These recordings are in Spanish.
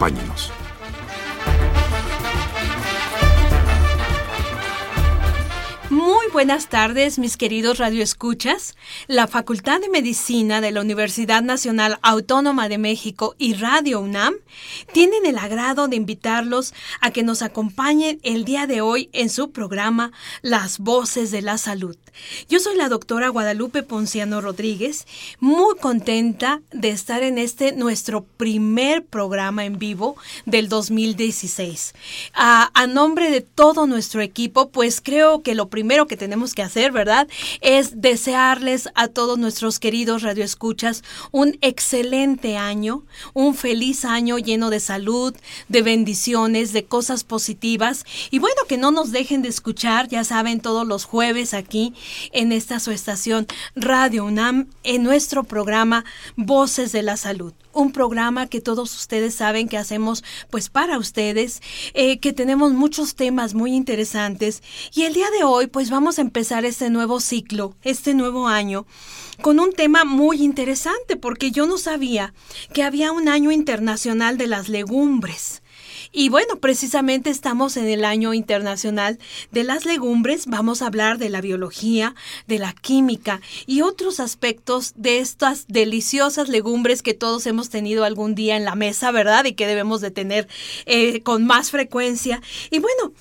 Acompáñenos. Buenas tardes, mis queridos radioescuchas. La Facultad de Medicina de la Universidad Nacional Autónoma de México y Radio UNAM tienen el agrado de invitarlos a que nos acompañen el día de hoy en su programa Las Voces de la Salud. Yo soy la doctora Guadalupe Ponciano Rodríguez, muy contenta de estar en este nuestro primer programa en vivo del 2016. A, a nombre de todo nuestro equipo, pues creo que lo primero que tenemos que hacer, ¿verdad? Es desearles a todos nuestros queridos radioescuchas un excelente año, un feliz año lleno de salud, de bendiciones, de cosas positivas. Y bueno, que no nos dejen de escuchar, ya saben, todos los jueves aquí en esta su estación Radio UNAM, en nuestro programa Voces de la Salud un programa que todos ustedes saben que hacemos pues para ustedes, eh, que tenemos muchos temas muy interesantes y el día de hoy pues vamos a empezar este nuevo ciclo, este nuevo año con un tema muy interesante porque yo no sabía que había un año internacional de las legumbres. Y bueno, precisamente estamos en el año internacional de las legumbres. Vamos a hablar de la biología, de la química y otros aspectos de estas deliciosas legumbres que todos hemos tenido algún día en la mesa, ¿verdad? Y que debemos de tener eh, con más frecuencia. Y bueno,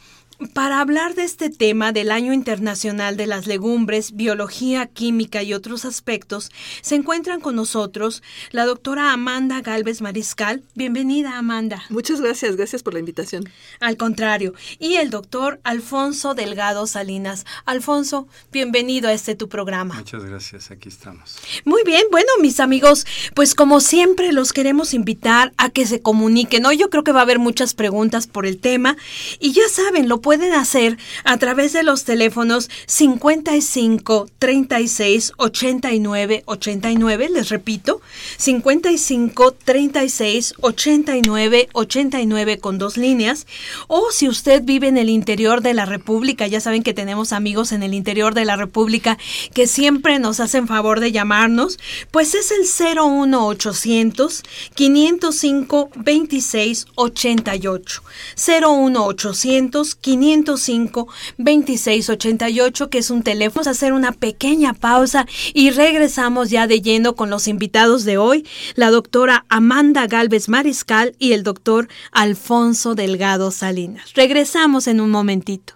para hablar de este tema del Año Internacional de las Legumbres, Biología, Química y otros aspectos, se encuentran con nosotros la doctora Amanda Galvez Mariscal. Bienvenida, Amanda. Muchas gracias, gracias por la invitación. Al contrario. Y el doctor Alfonso Delgado Salinas. Alfonso, bienvenido a este tu programa. Muchas gracias, aquí estamos. Muy bien, bueno, mis amigos, pues como siempre los queremos invitar a que se comuniquen. Hoy yo creo que va a haber muchas preguntas por el tema y ya saben, lo pueden hacer a través de los teléfonos 55 36 89 89, les repito, 55 36 89 89 con dos líneas, o si usted vive en el interior de la República, ya saben que tenemos amigos en el interior de la República que siempre nos hacen favor de llamarnos, pues es el 01800 505 26 88. 01800 505 2688, que es un teléfono. Vamos a hacer una pequeña pausa y regresamos ya de lleno con los invitados de hoy, la doctora Amanda Galvez Mariscal y el doctor Alfonso Delgado Salinas. Regresamos en un momentito.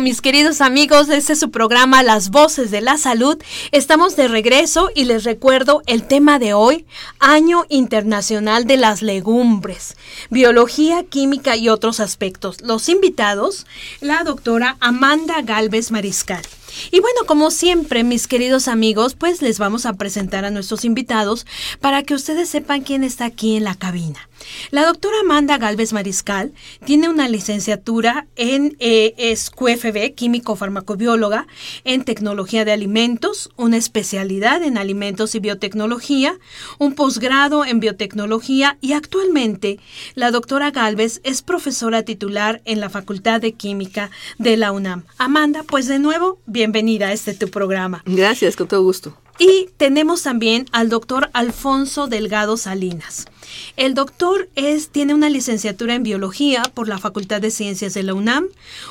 Mis queridos amigos, este es su programa Las Voces de la Salud. Estamos de regreso y les recuerdo el tema de hoy, Año Internacional de las Legumbres, Biología, Química y otros aspectos. Los invitados, la doctora Amanda Galvez Mariscal. Y bueno, como siempre, mis queridos amigos, pues les vamos a presentar a nuestros invitados para que ustedes sepan quién está aquí en la cabina. La doctora Amanda Galvez Mariscal tiene una licenciatura en eh, es QFB, químico farmacobióloga, en tecnología de alimentos, una especialidad en alimentos y biotecnología, un posgrado en biotecnología y actualmente la doctora Galvez es profesora titular en la Facultad de Química de la UNAM. Amanda, pues de nuevo, bienvenida a este tu programa. Gracias, con todo gusto. Y tenemos también al doctor Alfonso Delgado Salinas. El doctor es, tiene una licenciatura en biología por la Facultad de Ciencias de la UNAM,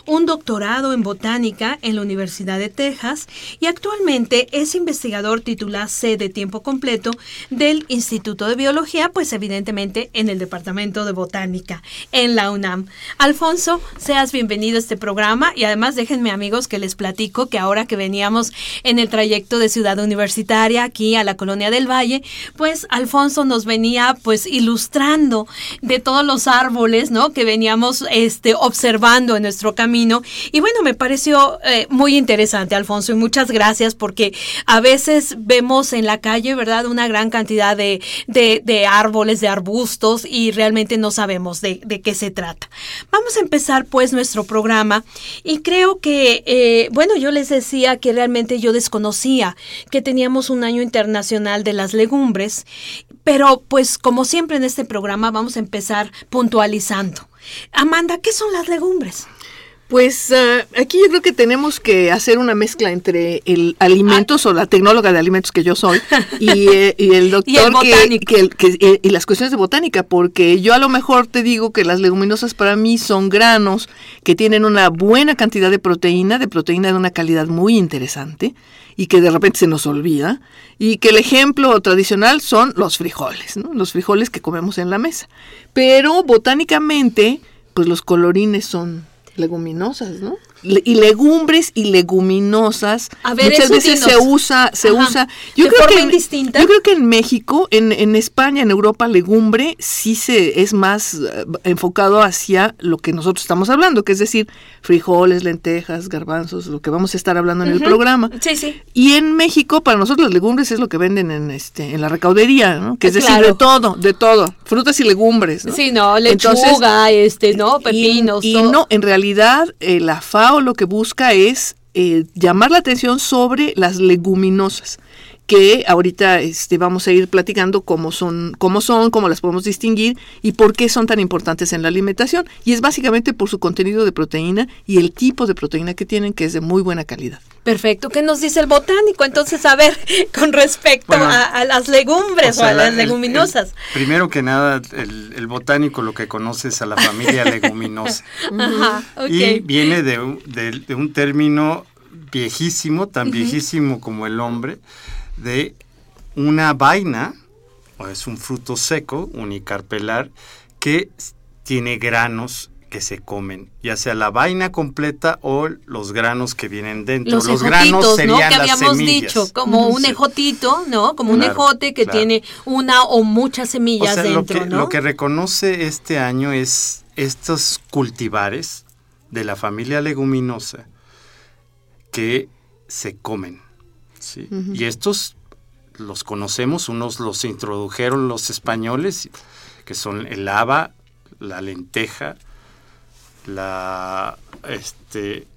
un doctorado en botánica en la Universidad de Texas y actualmente es investigador titular C de tiempo completo del Instituto de Biología, pues evidentemente en el Departamento de Botánica en la UNAM. Alfonso, seas bienvenido a este programa y además déjenme amigos que les platico que ahora que veníamos en el trayecto de Ciudad Universitaria aquí a la Colonia del Valle, pues Alfonso nos venía pues ilustrando de todos los árboles, ¿no? Que veníamos este, observando en nuestro camino. Y bueno, me pareció eh, muy interesante, Alfonso, y muchas gracias porque a veces vemos en la calle, ¿verdad? Una gran cantidad de, de, árboles, de arbustos y realmente no sabemos de, de, qué se trata. Vamos a empezar pues nuestro programa y creo que, eh, bueno, yo les decía que realmente yo desconocía que teníamos un año internacional de las legumbres, pero pues como siempre en este programa vamos a empezar puntualizando. Amanda, ¿qué son las legumbres? Pues ah, aquí yo creo que tenemos que hacer una mezcla entre el alimentos o la tecnóloga de alimentos que yo soy y, eh, el doctor que, y las cuestiones de botánica, porque yo a lo mejor te digo que las leguminosas para mí son granos que tienen una buena cantidad de proteína, de proteína de una calidad muy interesante y que de repente se nos olvida y que el ejemplo tradicional son los frijoles, ¿no? los frijoles que comemos en la mesa. Pero botánicamente, pues los colorines son leguminosas, ¿no? Y legumbres y leguminosas muchas veces se usa se usa. Yo creo que en, yo creo que en México en, en, España en Europa legumbre sí se es más eh, enfocado hacia lo que nosotros estamos hablando que es decir frijoles lentejas garbanzos lo que vamos a estar hablando en el programa. Sí sí. Y en México para nosotros las legumbres es lo que venden en este en la recaudería ¿no? que es decir de todo de todo frutas y legumbres ¿no? sí no lechuga este no pepinos y, no en realidad eh, la fa lo que busca es eh, llamar la atención sobre las leguminosas que ahorita este, vamos a ir platicando cómo son, cómo son, cómo las podemos distinguir y por qué son tan importantes en la alimentación. Y es básicamente por su contenido de proteína y el tipo de proteína que tienen, que es de muy buena calidad. Perfecto. ¿Qué nos dice el botánico? Entonces, a ver, con respecto a, las legumbres o, a las leguminosas. primero que nada, el, botánico lo que conoce es a la familia leguminosa. Y viene de, de un término viejísimo, tan viejísimo como el hombre, de una vaina, o es un fruto seco, unicarpelar, que tiene granos que se comen, ya sea la vaina completa o los granos que vienen dentro. Los, granos serían ¿no? que habíamos dicho, como un ejotito, ¿no? Como un ejote que tiene una o muchas semillas dentro, lo que, ¿no? Lo que reconoce este año es estos cultivares de la familia leguminosa que se comen. Y estos los conocemos, unos los introdujeron los españoles, que son el haba, la lenteja, la este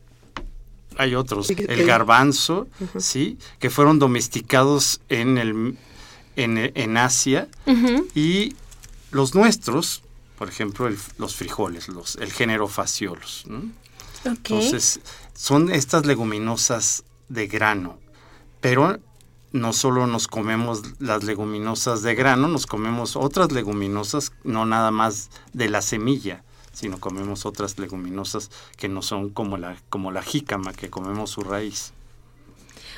hay otros, el garbanzo, sí, que fueron domesticados en el en, Asia. Y los nuestros, por ejemplo, los frijoles, los el género faciolos, Entonces, son estas leguminosas de grano pero no solo nos comemos las leguminosas de grano, nos comemos otras leguminosas, no nada más de la semilla, sino comemos otras leguminosas que no son como la, como la jícama, que comemos su raíz.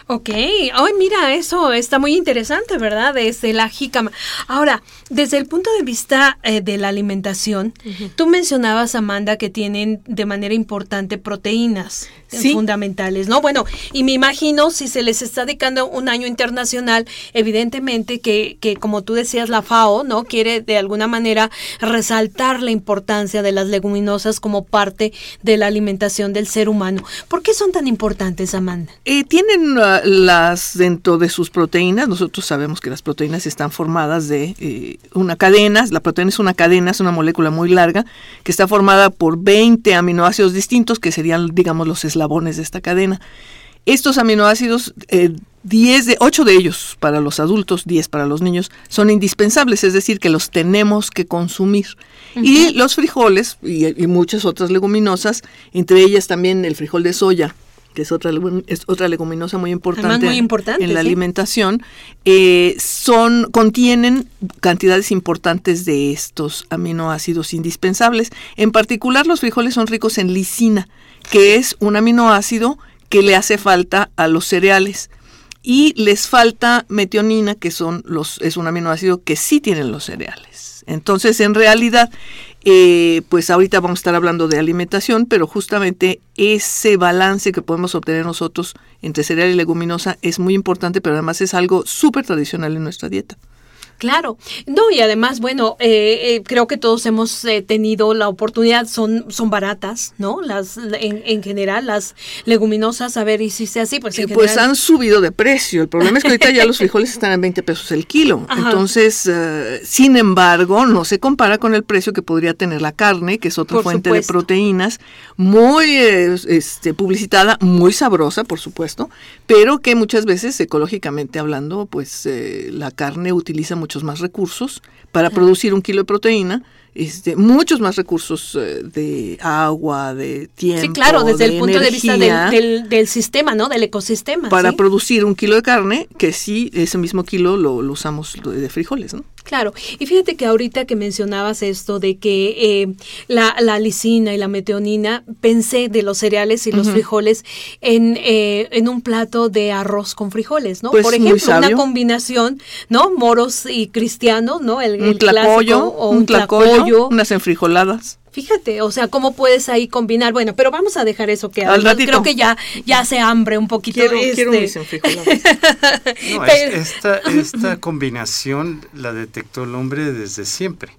Ok, ay mira, eso está muy interesante, ¿verdad? Desde la jícama. Ahora, desde el punto de vista eh, de la alimentación, tú mencionabas, Amanda, que tienen de manera importante proteínas fundamentales, ¿no? Bueno, y me imagino si se les está dedicando un año internacional, evidentemente que, que como tú decías, la FAO, ¿no? Quiere de alguna manera resaltar la importancia de las leguminosas como parte de la alimentación del ser humano. ¿Por qué son tan importantes, Amanda? Eh, tienen uh, las dentro de sus proteínas, nosotros sabemos que las proteínas están formadas de eh, una cadena, la proteína es una cadena, es una molécula muy larga, que está formada por 20 aminoácidos distintos, que serían, digamos, los eslabones de esta cadena. Estos aminoácidos, eh, 10 de, 8 de ellos para los adultos, 10 para los niños, son indispensables, es decir, que los tenemos que consumir. Y los frijoles y, y, muchas otras leguminosas, entre ellas también el frijol de soya, que es otra, es otra leguminosa muy importante, muy importante en la alimentación, eh, son, contienen cantidades importantes de estos aminoácidos indispensables. En particular, los frijoles son ricos en lisina, que es un aminoácido que le hace falta a los cereales. Y les falta metionina, que son los, es un aminoácido que sí tienen los cereales. Entonces, en realidad, eh, pues ahorita vamos a estar hablando de alimentación, pero justamente ese balance que podemos obtener nosotros entre cereal y leguminosa es muy importante, pero además es algo súper tradicional en nuestra dieta. Claro, no, y además, bueno, eh, eh, creo que todos hemos eh, tenido la oportunidad, son, son baratas, ¿no? Las, en, en general, las leguminosas, a ver, y si sea así, pues en Pues general- han subido de precio, el problema es que ahorita ya los frijoles están en 20 pesos el kilo, Ajá. entonces, eh, sin embargo, no se compara con el precio que podría tener la carne, que es otra Por fuente supuesto. de proteínas, muy eh, este, publicitada, muy sabrosa, por supuesto, pero que muchas veces, ecológicamente hablando, pues eh, la carne utiliza muchos más recursos para producir un kilo de proteína, este, muchos más recursos eh, de agua, de tiempo. Sí, claro, desde de el punto de vista del, del, del sistema, ¿no? Del ecosistema. Para ¿sí? producir un kilo de carne, que sí, ese mismo kilo lo, lo usamos de frijoles, ¿no? Claro, y fíjate que ahorita que mencionabas esto de que eh, la, la lisina y la metionina, pensé de los cereales y los frijoles en, eh, en un plato de arroz con frijoles, ¿no? Pues, Por ejemplo, una combinación, ¿no? Moros y cristianos, ¿no? El, Un el tlacoyo, clásico, o un un tlacoyo, tlacoyo. unas enfrijoladas. Fíjate, o sea, cómo puedes ahí combinar. Bueno, pero vamos a dejar eso que Al ratito. creo que ya, ya hace hambre un poquito. Quiero, este, quiero enfrijoladas. No, Pero- es- esta, esta combinación la detectó el hombre desde siempre.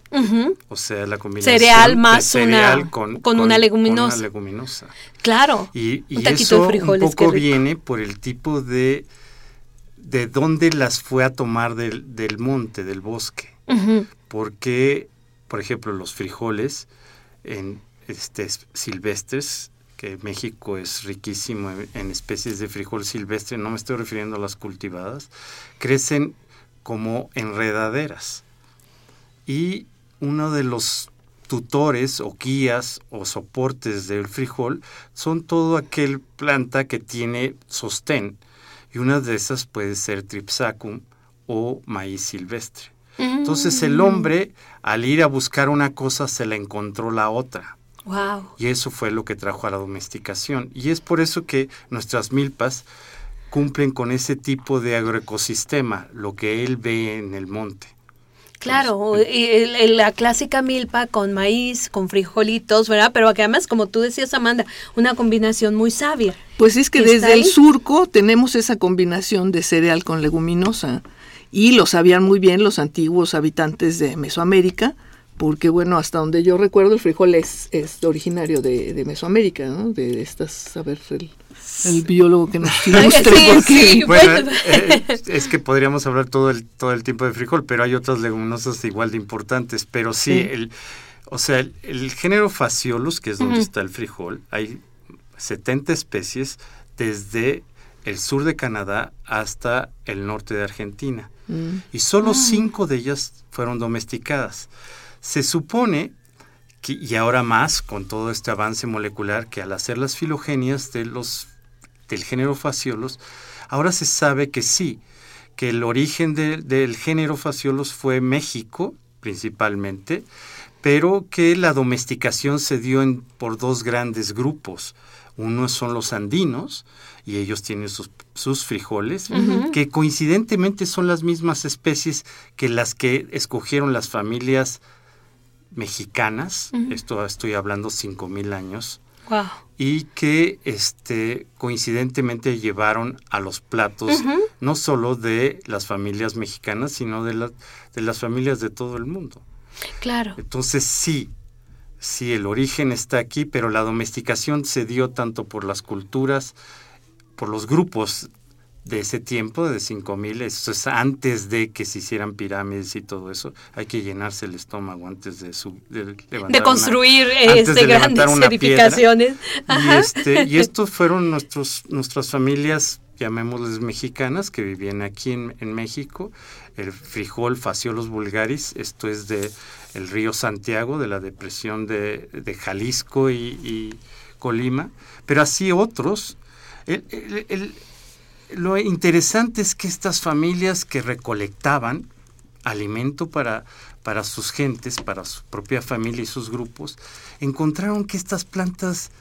O sea, la combinación Cereal de más cereal una- con, con una leguminosa. una leguminosa. claro. Y, y un taquito eso de frijoles, un poco viene por el tipo de de dónde las fue a tomar del, del monte, del bosque. Porque, por ejemplo, los frijoles en este, silvestres, que México es riquísimo en, especies de frijol silvestre, no me estoy refiriendo a las cultivadas, crecen como enredaderas. Y uno de los tutores o guías o soportes del frijol son todo aquel planta que tiene sostén. Y una de esas puede ser Tripsacum o maíz silvestre. Entonces el hombre, al ir a buscar una cosa, se la encontró la otra. Wow. Y eso fue lo que trajo a la domesticación. Y es por eso que nuestras milpas cumplen con ese tipo de agroecosistema, lo que él ve en el monte. Claro, y el- el- la clásica milpa con maíz, con frijolitos, ¿verdad? Pero que además, como tú decías, Amanda, una combinación muy sabia. Pues es que ¿Está desde el surco tenemos esa combinación de cereal con leguminosa y lo sabían muy bien los antiguos habitantes de Mesoamérica, porque bueno, hasta donde yo recuerdo el frijol es, es originario de, de Mesoamérica, ¿no? De estas, a ver, el, el biólogo que nos ilustre, Sí, porque sí. Bueno, Bueno. eh, es que podríamos hablar todo el, todo el tiempo de frijol, pero hay otras leguminosas igual de importantes. Pero sí, Sí. El, o sea, el, el género Phaseolus, que es donde está el frijol, hay 70 especies desde el sur de Canadá hasta el norte de Argentina. Mm. Y solo cinco de ellas fueron domesticadas. Se supone que, y ahora más con todo este avance molecular, que al hacer las filogenias de los, del género Phaseolus, ahora se sabe que sí, que el origen de- del género Phaseolus fue México, principalmente, pero que la domesticación se dio en, por dos grandes grupos. Uno son los andinos, y ellos tienen sus, sus frijoles, que coincidentemente son las mismas especies que las que escogieron las familias mexicanas, esto estoy hablando cinco mil años, y que este, coincidentemente llevaron a los platos no solo de las familias mexicanas, sino de, de las familias de todo el mundo. Claro. Entonces sí, sí, el origen está aquí, pero la domesticación se dio tanto por las culturas, por los grupos de ese tiempo, de 5000, eso es antes de que se hicieran pirámides y todo eso, hay que llenarse el estómago antes de, su, de, de construir este, grandes edificaciones. Y, este, y estos fueron nuestros, nuestras familias, llamémosles mexicanas, que vivían aquí en, México, el frijol Faciolos vulgaris, esto es de el río Santiago, de la depresión de, Jalisco y, Colima, pero así otros. El, lo interesante es que estas familias que recolectaban alimento para, para sus gentes, para su propia familia y sus grupos, encontraron que estas plantas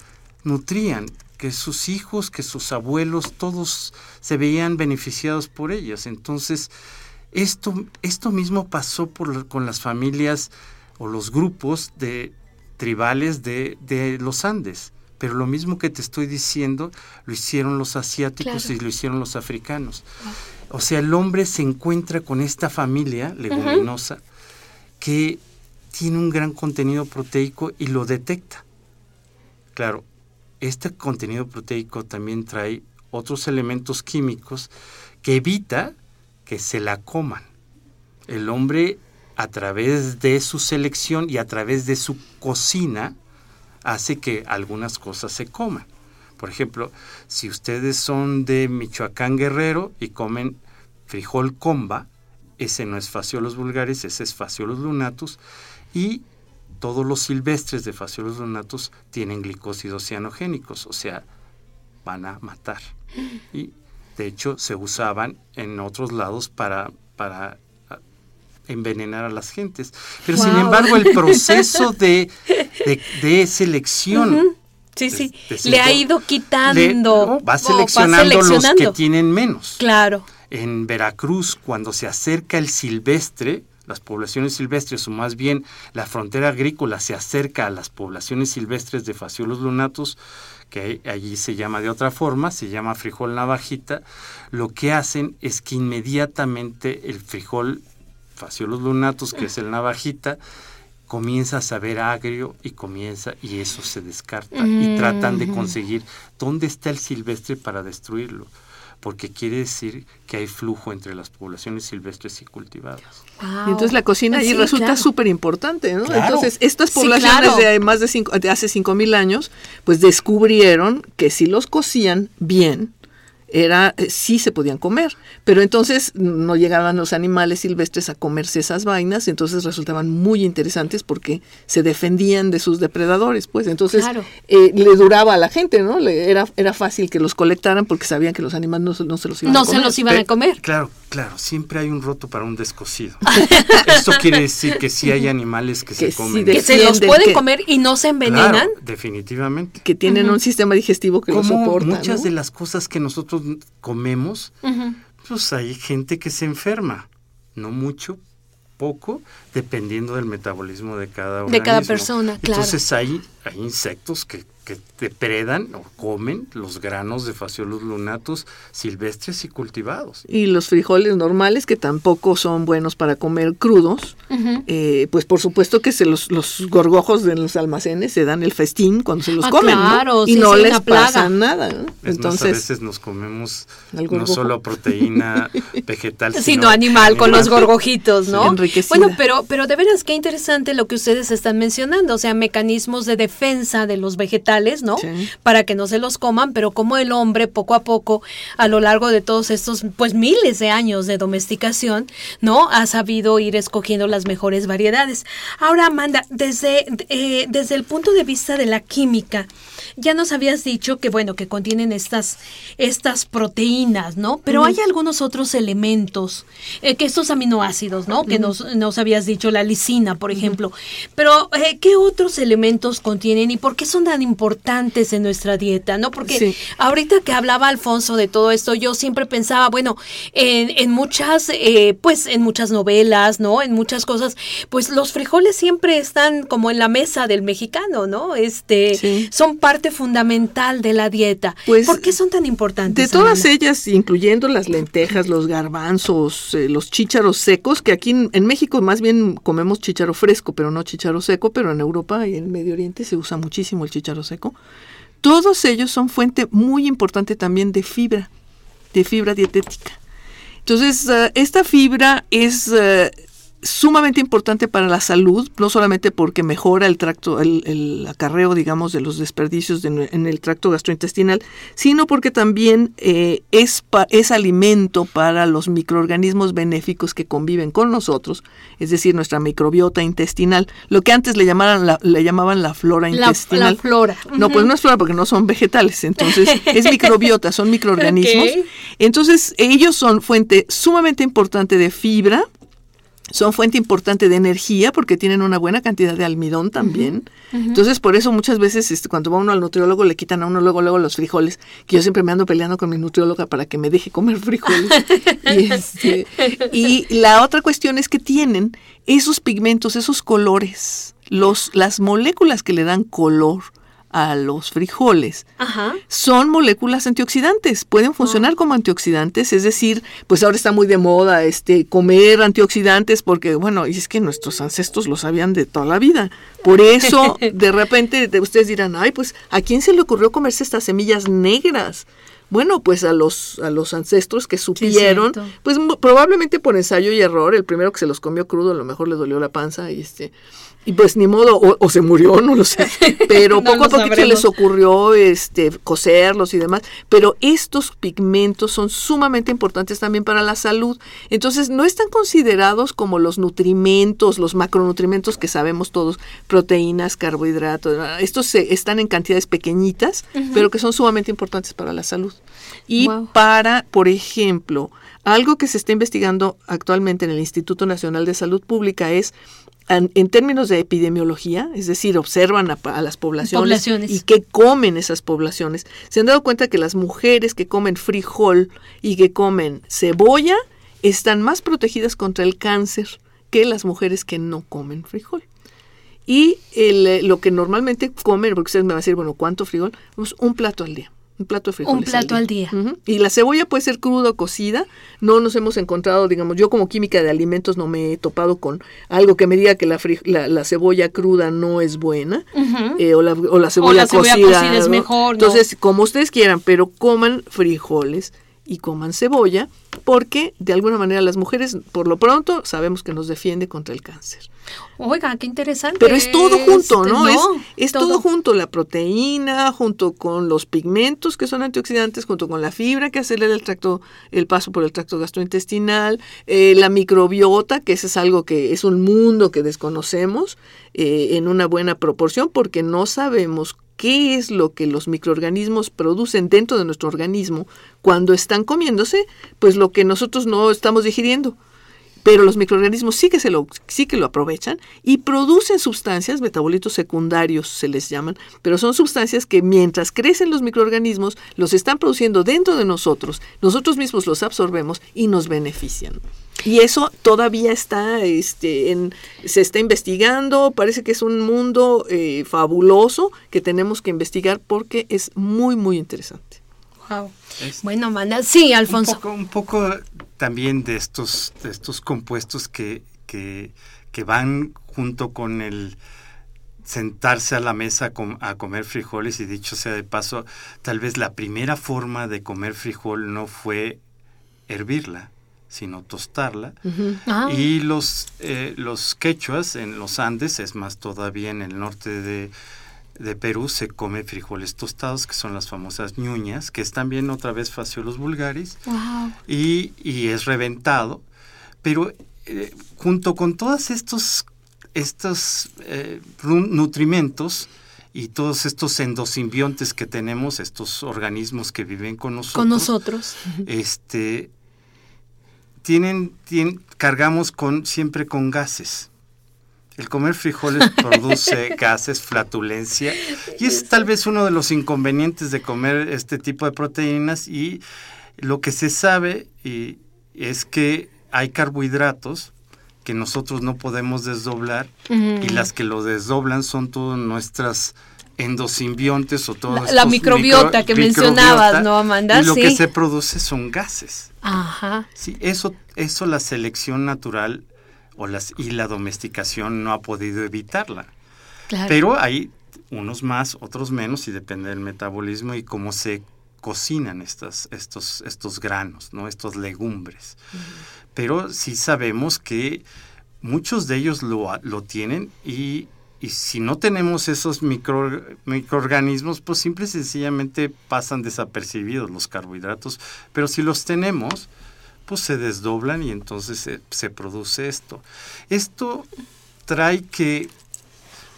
nutrían, que sus hijos, que sus abuelos, todos se veían beneficiados por ellas. Entonces, esto, esto mismo pasó por, con las familias o los grupos de tribales de, de los Andes. Pero lo mismo que te estoy diciendo lo hicieron los asiáticos y lo hicieron los africanos. O sea, el hombre se encuentra con esta familia leguminosa que tiene un gran contenido proteico y lo detecta. Claro, este contenido proteico también trae otros elementos químicos que evita que se la coman. El hombre, a través de su selección y a través de su cocina, hace que algunas cosas se coman. Por ejemplo, si ustedes son de Michoacán Guerrero y comen frijol comba, ese no es Faciolos vulgaris, ese es Faciolos lunatus, y todos los silvestres de Faciolos lunatus tienen glicósidos cianogénicos, o sea, van a matar. Y de hecho se usaban en otros lados para, para envenenar a las gentes. Pero sin embargo, el proceso de, de, selección. Sí, sí, le ha ido quitando. va, seleccionando los que tienen menos. Claro. En Veracruz, cuando se acerca el silvestre, las poblaciones silvestres, o más bien la frontera agrícola se acerca a las poblaciones silvestres de Faciolos lunatus, que allí se llama de otra forma, se llama frijol navajita, lo que hacen es que inmediatamente el frijol Faciolos lunatus, que es el navajita, comienza a saber agrio y comienza y eso se descarta y tratan de conseguir dónde está el silvestre para destruirlo porque quiere decir que hay flujo entre las poblaciones silvestres y cultivadas. Y entonces la cocina ahí resulta súper importante, ¿no? Entonces estas poblaciones de más de, cinco, de hace 5.000 años, pues descubrieron que si los cocían bien, era eh, sí se podían comer, pero entonces no llegaban los animales silvestres a comerse esas vainas, entonces resultaban muy interesantes porque se defendían de sus depredadores, pues entonces eh, le duraba a la gente, ¿no? Le, era, era fácil que los colectaran porque sabían que los animales no, no se los iban a comer. No se los iban a comer. Claro, claro, siempre hay un roto para un descosido. Esto quiere decir que sí hay animales que, se comen. que se los pueden comer y no se envenenan. definitivamente. Que tienen un sistema digestivo que lo soporta. Muchas de las cosas que nosotros comemos, pues hay gente que se enferma, no mucho, poco, dependiendo del metabolismo de cada De cada persona, claro. Entonces hay, hay insectos que que depredan o comen los granos de Phaseolus lunatus silvestres y cultivados. Y los frijoles normales, que tampoco son buenos para comer crudos, eh, pues por supuesto que se los, los gorgojos de los almacenes se dan el festín cuando se los ah, comen, y no les pasa nada. Entonces, a veces nos comemos no solo proteína vegetal, sino, animal, con los gorgojitos, ¿no? Bueno, pero, pero de veras qué interesante lo que ustedes están mencionando, o sea, mecanismos de defensa de los vegetales animales, ¿no? Para que no se los coman, pero como el hombre poco a poco, a lo largo de todos estos, pues miles de años de domesticación, ¿no? Ha sabido ir escogiendo las mejores variedades. Ahora, Amanda, desde, eh, desde el punto de vista de la química, ya nos habías dicho que, bueno, que contienen estas, estas proteínas, ¿no? Pero hay algunos otros elementos, eh, que estos aminoácidos, ¿no? Que nos, nos, habías dicho, la lisina, por ejemplo. Pero, eh, ¿qué otros elementos contienen y por qué son tan importantes en nuestra dieta, ¿no? Porque ahorita que hablaba Alfonso de todo esto, yo siempre pensaba, bueno, en, en muchas, eh, pues, en muchas novelas, ¿no? En muchas cosas, pues los frijoles siempre están como en la mesa del mexicano, ¿no? Este, son parte fundamental de la dieta. Pues, ¿Por qué son tan importantes? De todas ellas, incluyendo las lentejas, los garbanzos, eh, los chícharos secos, que aquí en, México más bien comemos chícharo fresco, pero no chícharo seco, pero en Europa y en Medio Oriente se usa muchísimo el chícharo seco. Todos ellos son fuente muy importante también de fibra, de fibra dietética. Entonces, eh, esta fibra es eh, sumamente importante para la salud, no solamente porque mejora el tracto, el, acarreo, digamos, de los desperdicios en el tracto gastrointestinal, sino porque también eh, es, es alimento para los microorganismos benéficos que conviven con nosotros, es decir, nuestra microbiota intestinal, lo que antes le llamaban la, le llamaban la flora intestinal. La, flora. No, pues no es flora porque no son vegetales, entonces es microbiota, son microorganismos. Entonces, ellos son fuente sumamente importante de fibra, son fuente importante de energía porque tienen una buena cantidad de almidón también. Entonces, por eso muchas veces este, cuando va uno al nutriólogo le quitan a uno luego luego los frijoles, que yo siempre me ando peleando con mi nutrióloga para que me deje comer frijoles. y, este, y la otra cuestión es que tienen esos pigmentos, esos colores, los, las moléculas que le dan color a los frijoles son moléculas antioxidantes, pueden funcionar ah. como antioxidantes, es decir, pues ahora está muy de moda este comer antioxidantes porque bueno, y es que nuestros ancestros lo sabían de toda la vida. Por eso de repente ustedes dirán, "Ay, pues ¿a quién se le ocurrió comerse estas semillas negras?" Bueno, pues a los, a los ancestros que supieron, pues probablemente por ensayo y error, el primero que se los comió crudo a lo mejor le dolió la panza y este y pues ni modo, o, se murió, no lo sé. Pero poco a poco se les ocurrió este, coserlos y demás. Pero estos pigmentos son sumamente importantes también para la salud. Entonces, no están considerados como los nutrimentos, los macronutrimentos que sabemos todos, proteínas, carbohidratos. Estos se, están en cantidades pequeñitas, pero que son sumamente importantes para la salud. Y para, por ejemplo, algo que se está investigando actualmente en el Instituto Nacional de Salud Pública es en, términos de epidemiología, es decir, observan a, las poblaciones, y qué comen esas poblaciones, se han dado cuenta que las mujeres que comen frijol y que comen cebolla están más protegidas contra el cáncer que las mujeres que no comen frijol. Y el, lo que normalmente comen, porque ustedes me van a decir, bueno, ¿cuánto frijol? Pues un plato al día. Un plato de frijoles. Un plato al día. Y la cebolla puede ser cruda o cocida. No nos hemos encontrado, digamos, yo como química de alimentos no me he topado con algo que me diga que la, la, cebolla cruda no es buena eh, o, la, o, la, cebolla, cocida, es mejor. Entonces, como ustedes quieran, pero coman frijoles y coman cebolla porque de alguna manera las mujeres, por lo pronto, sabemos que nos defiende contra el cáncer. Oiga, qué interesante. Pero es todo junto, ¿no? es, todo. junto, la proteína, junto con los pigmentos que son antioxidantes, junto con la fibra que acelera el tracto, el paso por el tracto gastrointestinal, eh, la microbiota, que ese es algo que es un mundo que desconocemos eh, en una buena proporción porque no sabemos qué es lo que los microorganismos producen dentro de nuestro organismo cuando están comiéndose, pues lo que nosotros no estamos digiriendo pero los microorganismos sí que, se lo, sí que lo aprovechan y producen sustancias, metabolitos secundarios se les llaman, pero son sustancias que mientras crecen los microorganismos los están produciendo dentro de nosotros, nosotros mismos los absorbemos y nos benefician. Y eso todavía está, este, en, se está investigando, parece que es un mundo eh, fabuloso que tenemos que investigar porque es muy, muy interesante. Wow. bueno, Amanda, sí, Alfonso. Un poco, también de estos, de estos compuestos que, que, van junto con el sentarse a la mesa a comer frijoles y dicho sea de paso, tal vez la primera forma de comer frijol no fue hervirla, sino tostarla. Ah. Y los, eh, los quechuas en los Andes, es más todavía en el norte de, de Perú se come frijoles tostados, que son las famosas ñuñas, que es también otra vez faciolos vulgaris, y, y, es reventado. Pero eh, junto con todos estos, estos eh, nutrimentos y todos estos endosimbiontes que tenemos, estos organismos que viven con nosotros, con nosotros. este, tienen, tienen, cargamos con, siempre con gases. El comer frijoles produce gases, flatulencia, y es tal vez uno de los inconvenientes de comer este tipo de proteínas. Y lo que se sabe y, es que hay carbohidratos que nosotros no podemos desdoblar y las que lo desdoblan son todas nuestras endosimbiontes o todas la, microbiota que mencionabas, ¿no, Amanda? Y lo que se produce son gases. Ajá. Sí, eso, eso la selección natural o las, y la domesticación no ha podido evitarla. Pero hay unos más, otros menos, y depende del metabolismo y cómo se cocinan estas, estos, estos granos, ¿no? estos legumbres. Pero sí sabemos que muchos de ellos lo, lo tienen y, y, si no tenemos esos micro, microorganismos, pues simple y sencillamente pasan desapercibidos los carbohidratos. Pero si los tenemos, pues se desdoblan y entonces se, produce esto. Esto trae que,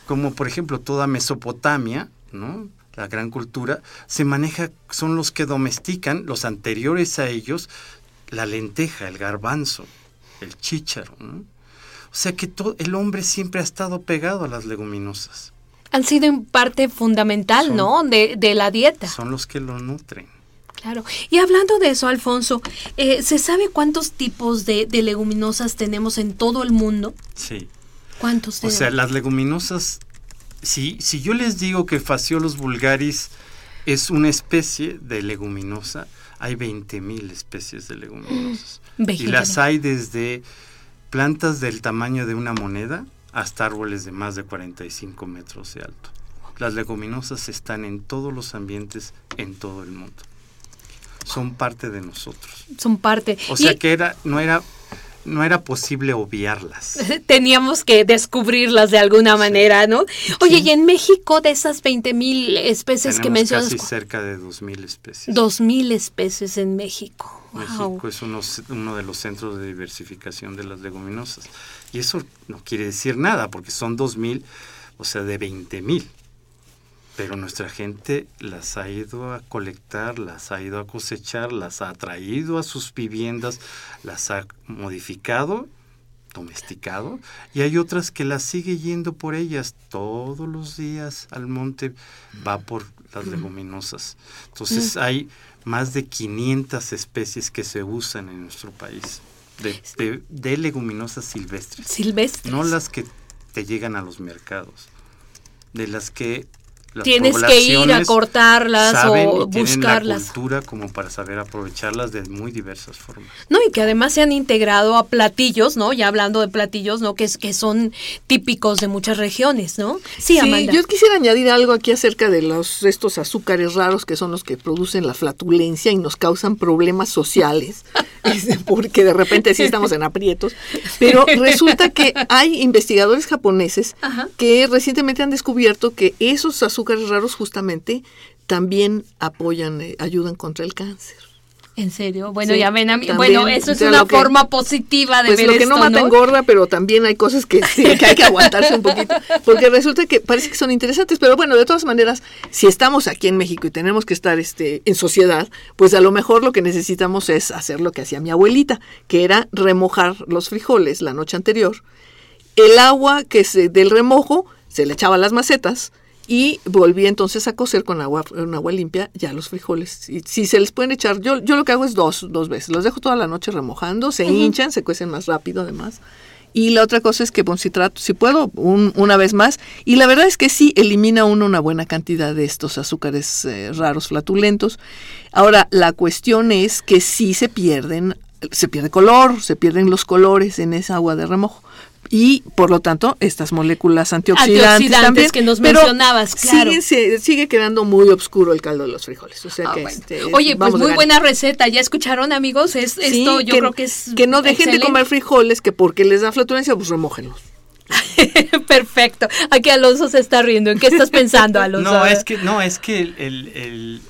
como por ejemplo toda Mesopotamia, ¿no? la gran cultura, se maneja, son los que domestican, los anteriores a ellos, la lenteja, el garbanzo, el chícharo. O sea que todo, el hombre siempre ha estado pegado a las leguminosas. Han sido en parte fundamental, ¿no? De, de la dieta. Son los que lo nutren. Claro. Y hablando de eso, Alfonso, eh, ¿se sabe cuántos tipos de, leguminosas tenemos en todo el mundo? Sí. ¿Cuántos O sea, las leguminosas, si, si yo les digo que Fasciolos vulgaris es una especie de leguminosa, hay 20.000 especies de leguminosas. y las hay desde plantas del tamaño de una moneda hasta árboles de más de 45 metros de alto. Las leguminosas están en todos los ambientes en todo el mundo son parte de nosotros. Son parte. O sea que era, no era, no era posible obviarlas. Teníamos que descubrirlas de alguna manera, ¿no? Oye, y en México de esas 20 mil especies que mencionas. Casi cerca de 2 mil especies. 2 mil especies en México. México es uno, uno de los centros de diversificación de las leguminosas. Y eso no quiere decir nada, porque son 2 mil, o sea, de 20 mil pero nuestra gente las ha ido a colectar, las ha ido a cosechar, las ha traído a sus viviendas, las ha modificado, domesticado, y hay otras que las sigue yendo por ellas todos los días al monte, va por las leguminosas. Entonces hay más de 500 especies que se usan en nuestro país de, de leguminosas silvestres. Silvestres. No las que te llegan a los mercados, de las que Tienes que ir a cortarlas o buscarlas. La cultura como para saber aprovecharlas de muy diversas formas. No, y que además se han integrado a platillos, ¿no? Ya hablando de platillos, ¿no? Que, que son típicos de muchas regiones, ¿no? Sí, Amanda. Yo quisiera añadir algo aquí acerca de los estos azúcares raros que son los que producen la flatulencia y nos causan problemas sociales, porque de repente sí estamos en aprietos. Pero resulta que hay investigadores japoneses que recientemente han descubierto que esos azúcares azúcares raros justamente también apoyan, eh, ayudan contra el cáncer. ¿En serio? Bueno, ya ven a mí. bueno, eso es una forma positiva de pues ver lo que no mata engorda, pero también hay cosas que, que hay que aguantarse un poquito. Porque resulta que parece que son interesantes, pero bueno, de todas maneras, si estamos aquí en México y tenemos que estar este, en sociedad, pues a lo mejor lo que necesitamos es hacer lo que hacía mi abuelita, que era remojar los frijoles la noche anterior. El agua que se, del remojo se le echaba a las macetas, y volví entonces a cocer con agua, con agua limpia ya los frijoles. Y si se les pueden echar, yo, yo lo que hago es dos, dos veces. Los dejo toda la noche remojando, se hinchan, se cuecen más rápido además. Y la otra cosa es que bon, si trato, si puedo, una vez más. Y la verdad es que sí elimina uno una buena cantidad de estos azúcares eh, raros, flatulentos. Ahora, la cuestión es que sí se pierden, se pierde color, se pierden los colores en esa agua de remojo y por lo tanto estas moléculas antioxidantes, también, que nos mencionabas, claro. Sigue, sigue quedando muy oscuro el caldo de los frijoles. O sea ah, que, este, Oye, pues muy buena receta. ¿Ya escucharon, amigos? Es, esto yo creo que es Que no dejen de comer frijoles, que porque les da flatulencia, pues remójenlos. Perfecto. Aquí Alonso se está riendo. ¿En qué estás pensando, Alonso? No, es que, no, es que el,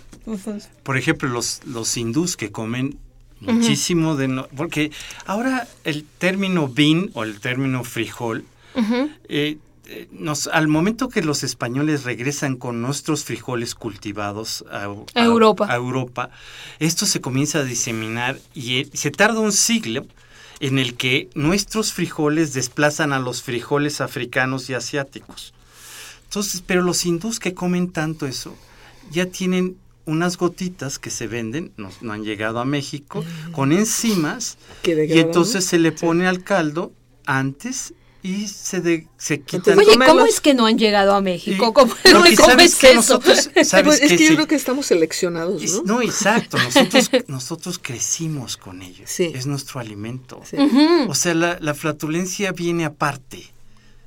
por ejemplo, los, los hindús que comen muchísimo de... No, porque ahora el término bean o el término frijol, eh, eh, nos, al momento que los españoles regresan con nuestros frijoles cultivados a, Europa. a Europa, esto se comienza a diseminar y eh, se tarda un siglo en el que nuestros frijoles desplazan a los frijoles africanos y asiáticos. Entonces, pero los hindús que comen tanto eso, ya tienen unas gotitas que se venden, no, han llegado a México, con enzimas, y entonces se le pone al caldo antes y se, de, se quitan. Oye, ¿cómo es que no han llegado a México? ¿Cómo no comes que nosotros, es que yo creo que estamos seleccionados, ¿no? no, exacto. Nosotros, nosotros crecimos con ellos. Es nuestro alimento. O sea, la, la flatulencia viene aparte.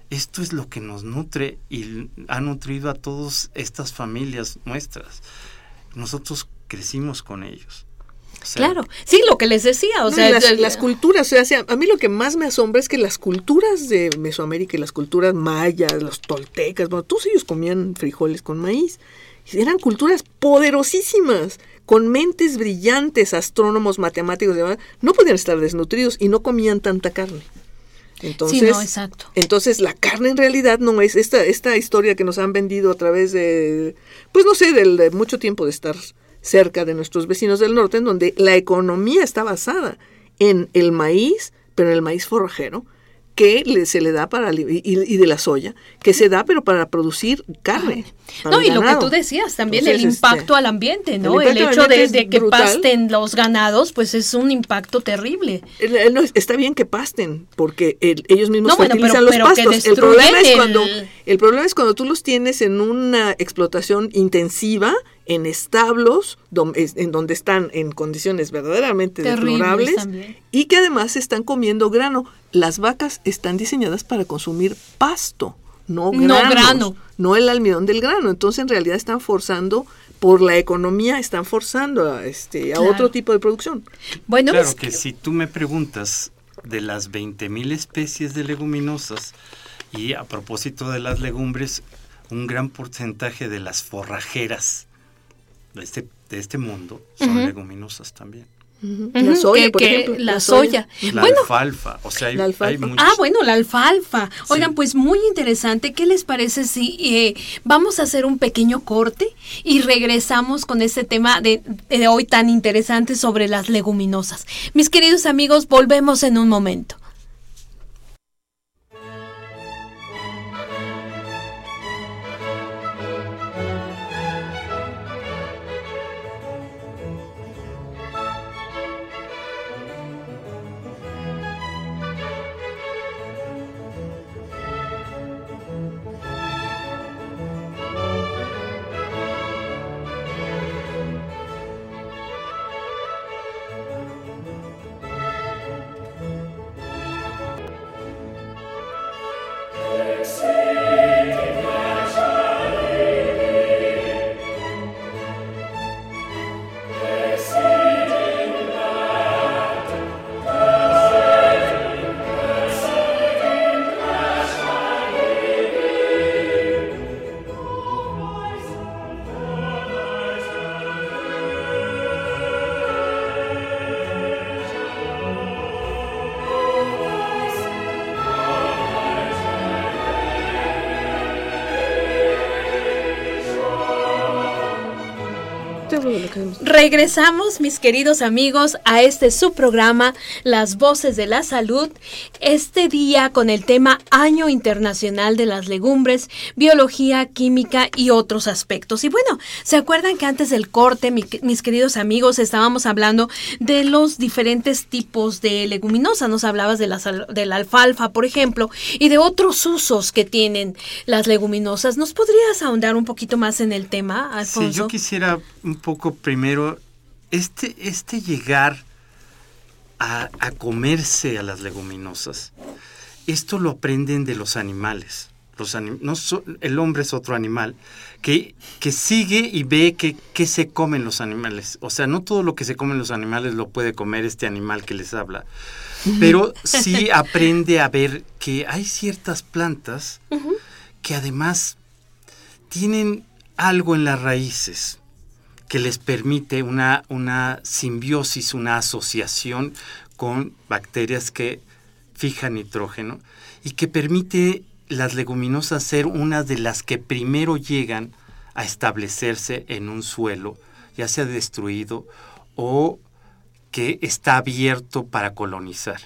Esto es lo que nos nutre y ha nutrido a todas estas familias nuestras nosotros crecimos con ellos. claro, sí, lo que les decía, o sea, las, culturas, o sea, a mí lo que más me asombra es que las culturas de Mesoamérica y las culturas mayas, los toltecas, bueno, todos ellos comían frijoles con maíz. Eran culturas poderosísimas, con mentes brillantes, astrónomos, matemáticos, no podían estar desnutridos y no comían tanta carne. Entonces, sí, no, exacto. entonces la carne en realidad no es esta, esta historia que nos han vendido a través de, pues no sé, de mucho tiempo de estar cerca de nuestros vecinos del norte, en donde la economía está basada en el maíz, pero en el maíz forrajero, que se le da para y, de la soya que se da pero para producir carne. no y lo que tú decías también el este, impacto al ambiente, ¿no? El, hecho de, que pasten los ganados, pues es un impacto terrible. está bien que pasten porque ellos mismos fertilizan los pastos. El problema es cuando el problema es cuando tú los tienes en una explotación intensiva en establos en donde están en condiciones verdaderamente deplorables y que además están comiendo grano. Las vacas están diseñadas para consumir pasto, no, grano, no el almidón del grano. Entonces en realidad están forzando por la economía están forzando a, este, a otro tipo de producción. Bueno, claro que si tú me preguntas de las 20.000 especies de leguminosas y a propósito de las legumbres, un gran porcentaje de las forrajeras de este, de este mundo son leguminosas también. La soya, por ejemplo. La, soya. La alfalfa. O sea, hay, Ah, bueno, la alfalfa. Oigan, pues muy interesante. ¿Qué les parece si eh, vamos a hacer un pequeño corte y regresamos con este tema de, de hoy tan interesante sobre las leguminosas? Mis queridos amigos, volvemos en un momento. Regresamos, mis queridos amigos, a este subprograma Las Voces de la Salud, este día con el tema Año Internacional de las Legumbres, Biología, Química y otros aspectos. Y bueno, ¿se acuerdan que antes del corte, mis queridos amigos, estábamos hablando de los diferentes tipos de leguminosas? Nos hablabas de la, de la alfalfa, por ejemplo, y de otros usos que tienen las leguminosas. ¿Nos podrías ahondar un poquito más en el tema, Alfonso? Sí, yo quisiera un poco primero este, este llegar a, a, comerse a las leguminosas, esto lo aprenden de los animales. los no el hombre es otro animal, que, que sigue y ve que, se comen los animales. O sea, no todo lo que se comen los animales lo puede comer este animal que les habla, pero sí aprende a ver que hay ciertas plantas que además tienen algo en las raíces que les permite una, una simbiosis, una asociación con bacterias que fijan nitrógeno y que permite las leguminosas ser una de las que primero llegan a establecerse en un suelo, ya sea destruido o que está abierto para colonizar.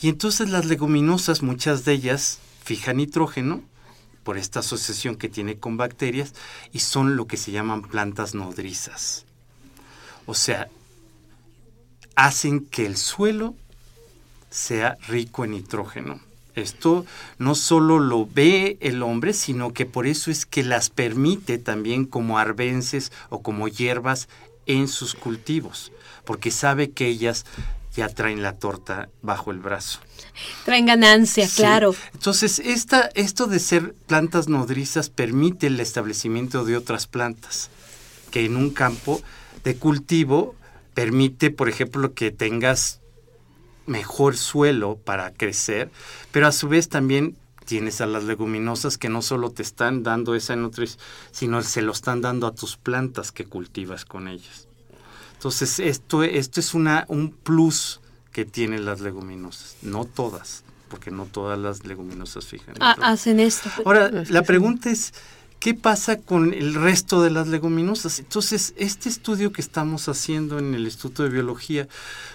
Y entonces las leguminosas, muchas de ellas, fijan nitrógeno por esta asociación que tiene con bacterias y son lo que se llaman plantas nodrizas. O sea, hacen que el suelo sea rico en nitrógeno. Esto no solo lo ve el hombre, sino que por eso es que las permite también como arbences o como hierbas en sus cultivos, porque sabe que ellas ya traen la torta bajo el brazo. Traen ganancia, claro. Entonces, esta, esto de ser plantas nodrizas permite el establecimiento de otras plantas, que en un campo de cultivo permite, por ejemplo, que tengas mejor suelo para crecer, pero a su vez también tienes a las leguminosas que no solo te están dando esa nutrición, sino se lo están dando a tus plantas que cultivas con ellas. Entonces, esto, esto es una, un plus que tienen las leguminosas, no todas, porque no todas las leguminosas fijan. Ah, hacen esto. Ahora, la pregunta es, ¿qué pasa con el resto de las leguminosas? Entonces, este estudio que estamos haciendo en el Instituto de Biología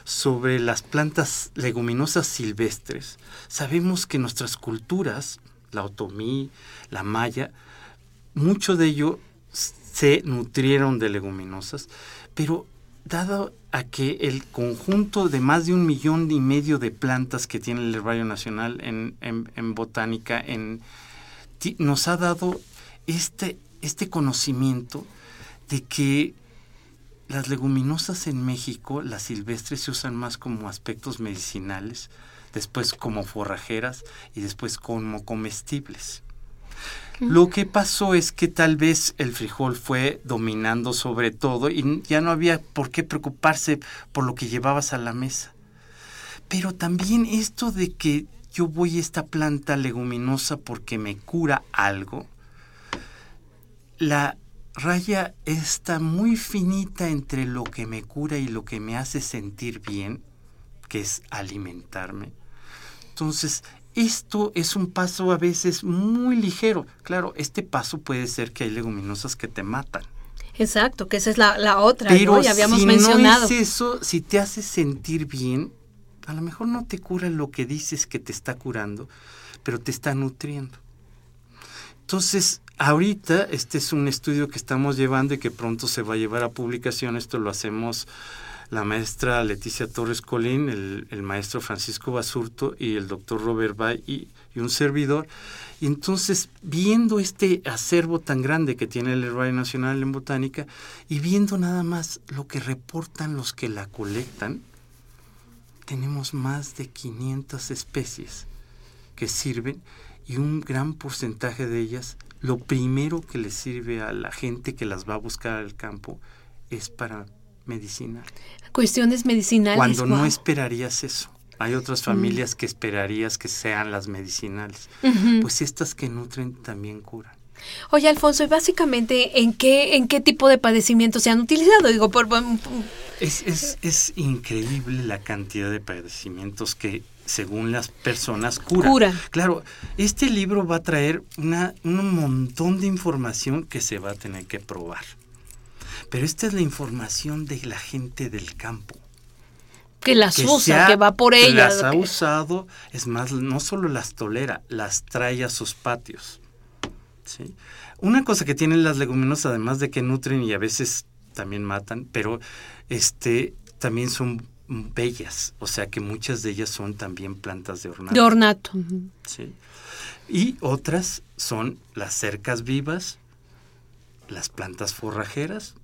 sobre las plantas leguminosas silvestres, sabemos que nuestras culturas, la otomí, la maya, mucho de ello se nutrieron de leguminosas, pero dado a que el conjunto de más de un millón y medio de plantas que tiene el Herbario Nacional en, en, botánica en, nos ha dado este, este conocimiento de que las leguminosas en México, las silvestres, se usan más como aspectos medicinales, después como forrajeras y después como comestibles. Lo que pasó es que tal vez el frijol fue dominando sobre todo y ya no había por qué preocuparse por lo que llevabas a la mesa. Pero también esto de que yo voy a esta planta leguminosa porque me cura algo, la raya está muy finita entre lo que me cura y lo que me hace sentir bien, que es alimentarme. Entonces, esto es un paso a veces muy ligero. Claro, este paso puede ser que hay leguminosas que te matan. Exacto, que esa es la, otra, Pero Ya habíamos si mencionado. No es eso, si te hace sentir bien, a lo mejor no te cura lo que dices que te está curando, pero te está nutriendo. Entonces, ahorita este es un estudio que estamos llevando y que pronto se va a llevar a publicación. Esto lo hacemos la maestra Leticia Torres Colín, el, maestro Francisco Basurto y el doctor Robert Bay y, un servidor. Y entonces, viendo este acervo tan grande que tiene el Herbario Nacional en Botánica y viendo nada más lo que reportan los que la colectan, tenemos más de 500 especies que sirven y un gran porcentaje de ellas, lo primero que les sirve a la gente que las va a buscar al campo es para medicinal. Cuestiones medicinales. Cuando no esperarías eso. Hay otras familias que esperarías que sean las medicinales. Pues estas que nutren también curan. Oye, Alfonso, y básicamente, ¿en qué, en qué tipo de padecimientos se han utilizado? Digo, por... Es, es, es increíble la cantidad de padecimientos que, según las personas, curan. Cura. Claro, este libro va a traer una, un montón de información que se va a tener que probar. Pero esta es la información de la gente del campo. Que las usa, que va por ellas. Las ha usado, es más, no solo las tolera, las trae a sus patios. ¿sí? Una cosa que tienen las leguminosas, además de que nutren y a veces también matan, pero este también son bellas, o sea que muchas de ellas son también plantas de ornato. De ornato. ¿sí? Y otras son las cercas vivas, las plantas forrajeras,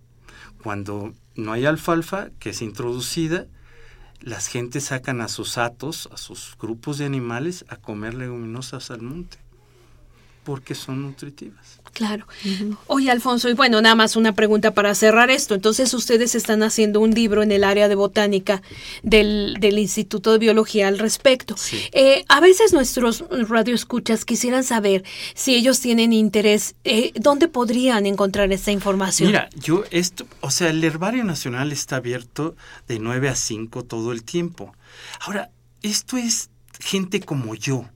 cuando no hay alfalfa que es introducida, las gentes sacan a sus atos, a sus grupos de animales, a comer leguminosas al monte. Porque son nutritivas. Claro. Oye, Alfonso, y bueno, nada más una pregunta para cerrar esto. Entonces, ustedes están haciendo un libro en el área de botánica del, del Instituto de Biología al respecto. Eh, a veces nuestros radioescuchas quisieran saber si ellos tienen interés, eh, ¿dónde podrían encontrar esta información? Mira, yo esto, o sea, el Herbario Nacional está abierto de 9 a 5 todo el tiempo. Ahora, esto es gente como yo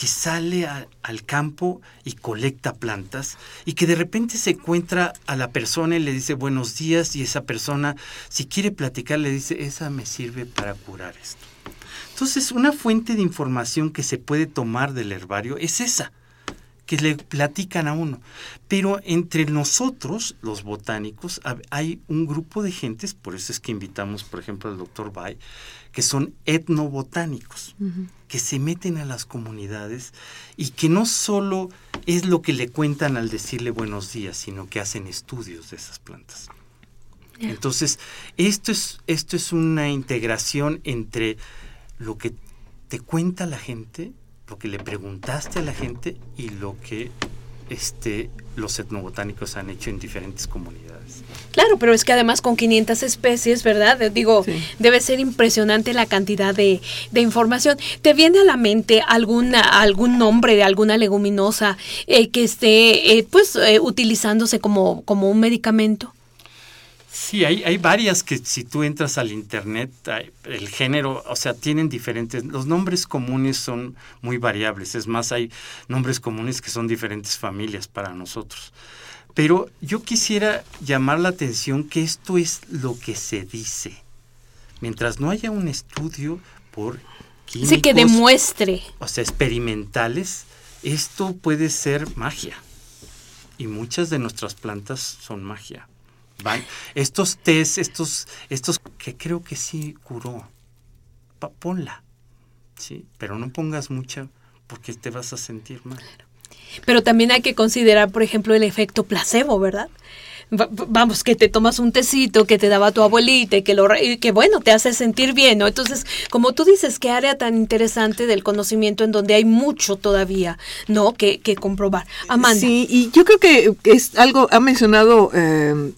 que sale al campo y colecta plantas y que de repente se encuentra a la persona y le dice buenos días y esa persona, si quiere platicar, le dice, esa me sirve para curar esto. Entonces, una fuente de información que se puede tomar del herbario es esa, que le platican a uno. Pero entre nosotros, los botánicos, hay un grupo de gentes, por eso es que invitamos, por ejemplo, al doctor Bay, que son etnobotánicos, que se meten a las comunidades y que no solo es lo que le cuentan al decirle buenos días, sino que hacen estudios de esas plantas. Entonces, esto es, esto es una integración entre lo que te cuenta la gente, lo que le preguntaste a la gente y lo que este, los etnobotánicos han hecho en diferentes comunidades. Claro, pero es que además con 500 especies, ¿verdad? Digo, debe ser impresionante la cantidad de, información. ¿Te viene a la mente alguna, algún nombre de alguna leguminosa eh, que esté eh, pues eh, utilizándose como, como un medicamento? Sí, hay, hay varias que si tú entras al internet, el género, o sea, tienen diferentes, los nombres comunes son muy variables, es más, hay nombres comunes que son diferentes familias para nosotros. Pero yo quisiera llamar la atención que esto es lo que se dice. Mientras no haya un estudio por químicos, sí, que demuestre. O sea, experimentales, esto puede ser magia. Y muchas de nuestras plantas son magia. Estos test, estos, estos que creo que sí curó, ponla, ¿sí? Pero no pongas mucha porque te vas a sentir mal. Pero también hay que considerar, por ejemplo, el efecto placebo, ¿verdad? vamos, que te tomas un tecito que te daba tu abuelita y que, lo, que bueno, te hace sentir bien, ¿no? Entonces, como tú dices, qué área tan interesante del conocimiento en donde hay mucho todavía, ¿no? Que, que comprobar. Amanda. Sí, y yo creo que es algo, ha mencionado eh,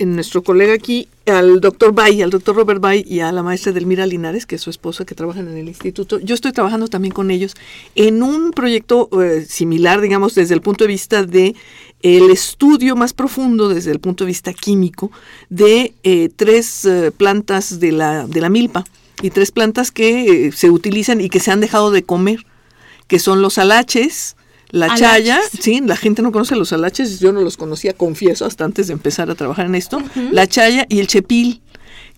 en nuestro colega aquí, al doctor Bay, al doctor Robert Bay y a la maestra Delmira Linares, que es su esposa, que trabajan en el instituto. Yo estoy trabajando también con ellos en un proyecto eh, similar, digamos, desde el punto de vista de el estudio más profundo desde el punto de vista químico de eh, tres eh, plantas de la, de la milpa y tres plantas que se utilizan y que se han dejado de comer, que son los alaches, la chaya, sí, la gente no conoce los alaches, yo no los conocía, confieso, hasta antes de empezar a trabajar en esto. La chaya y el chepil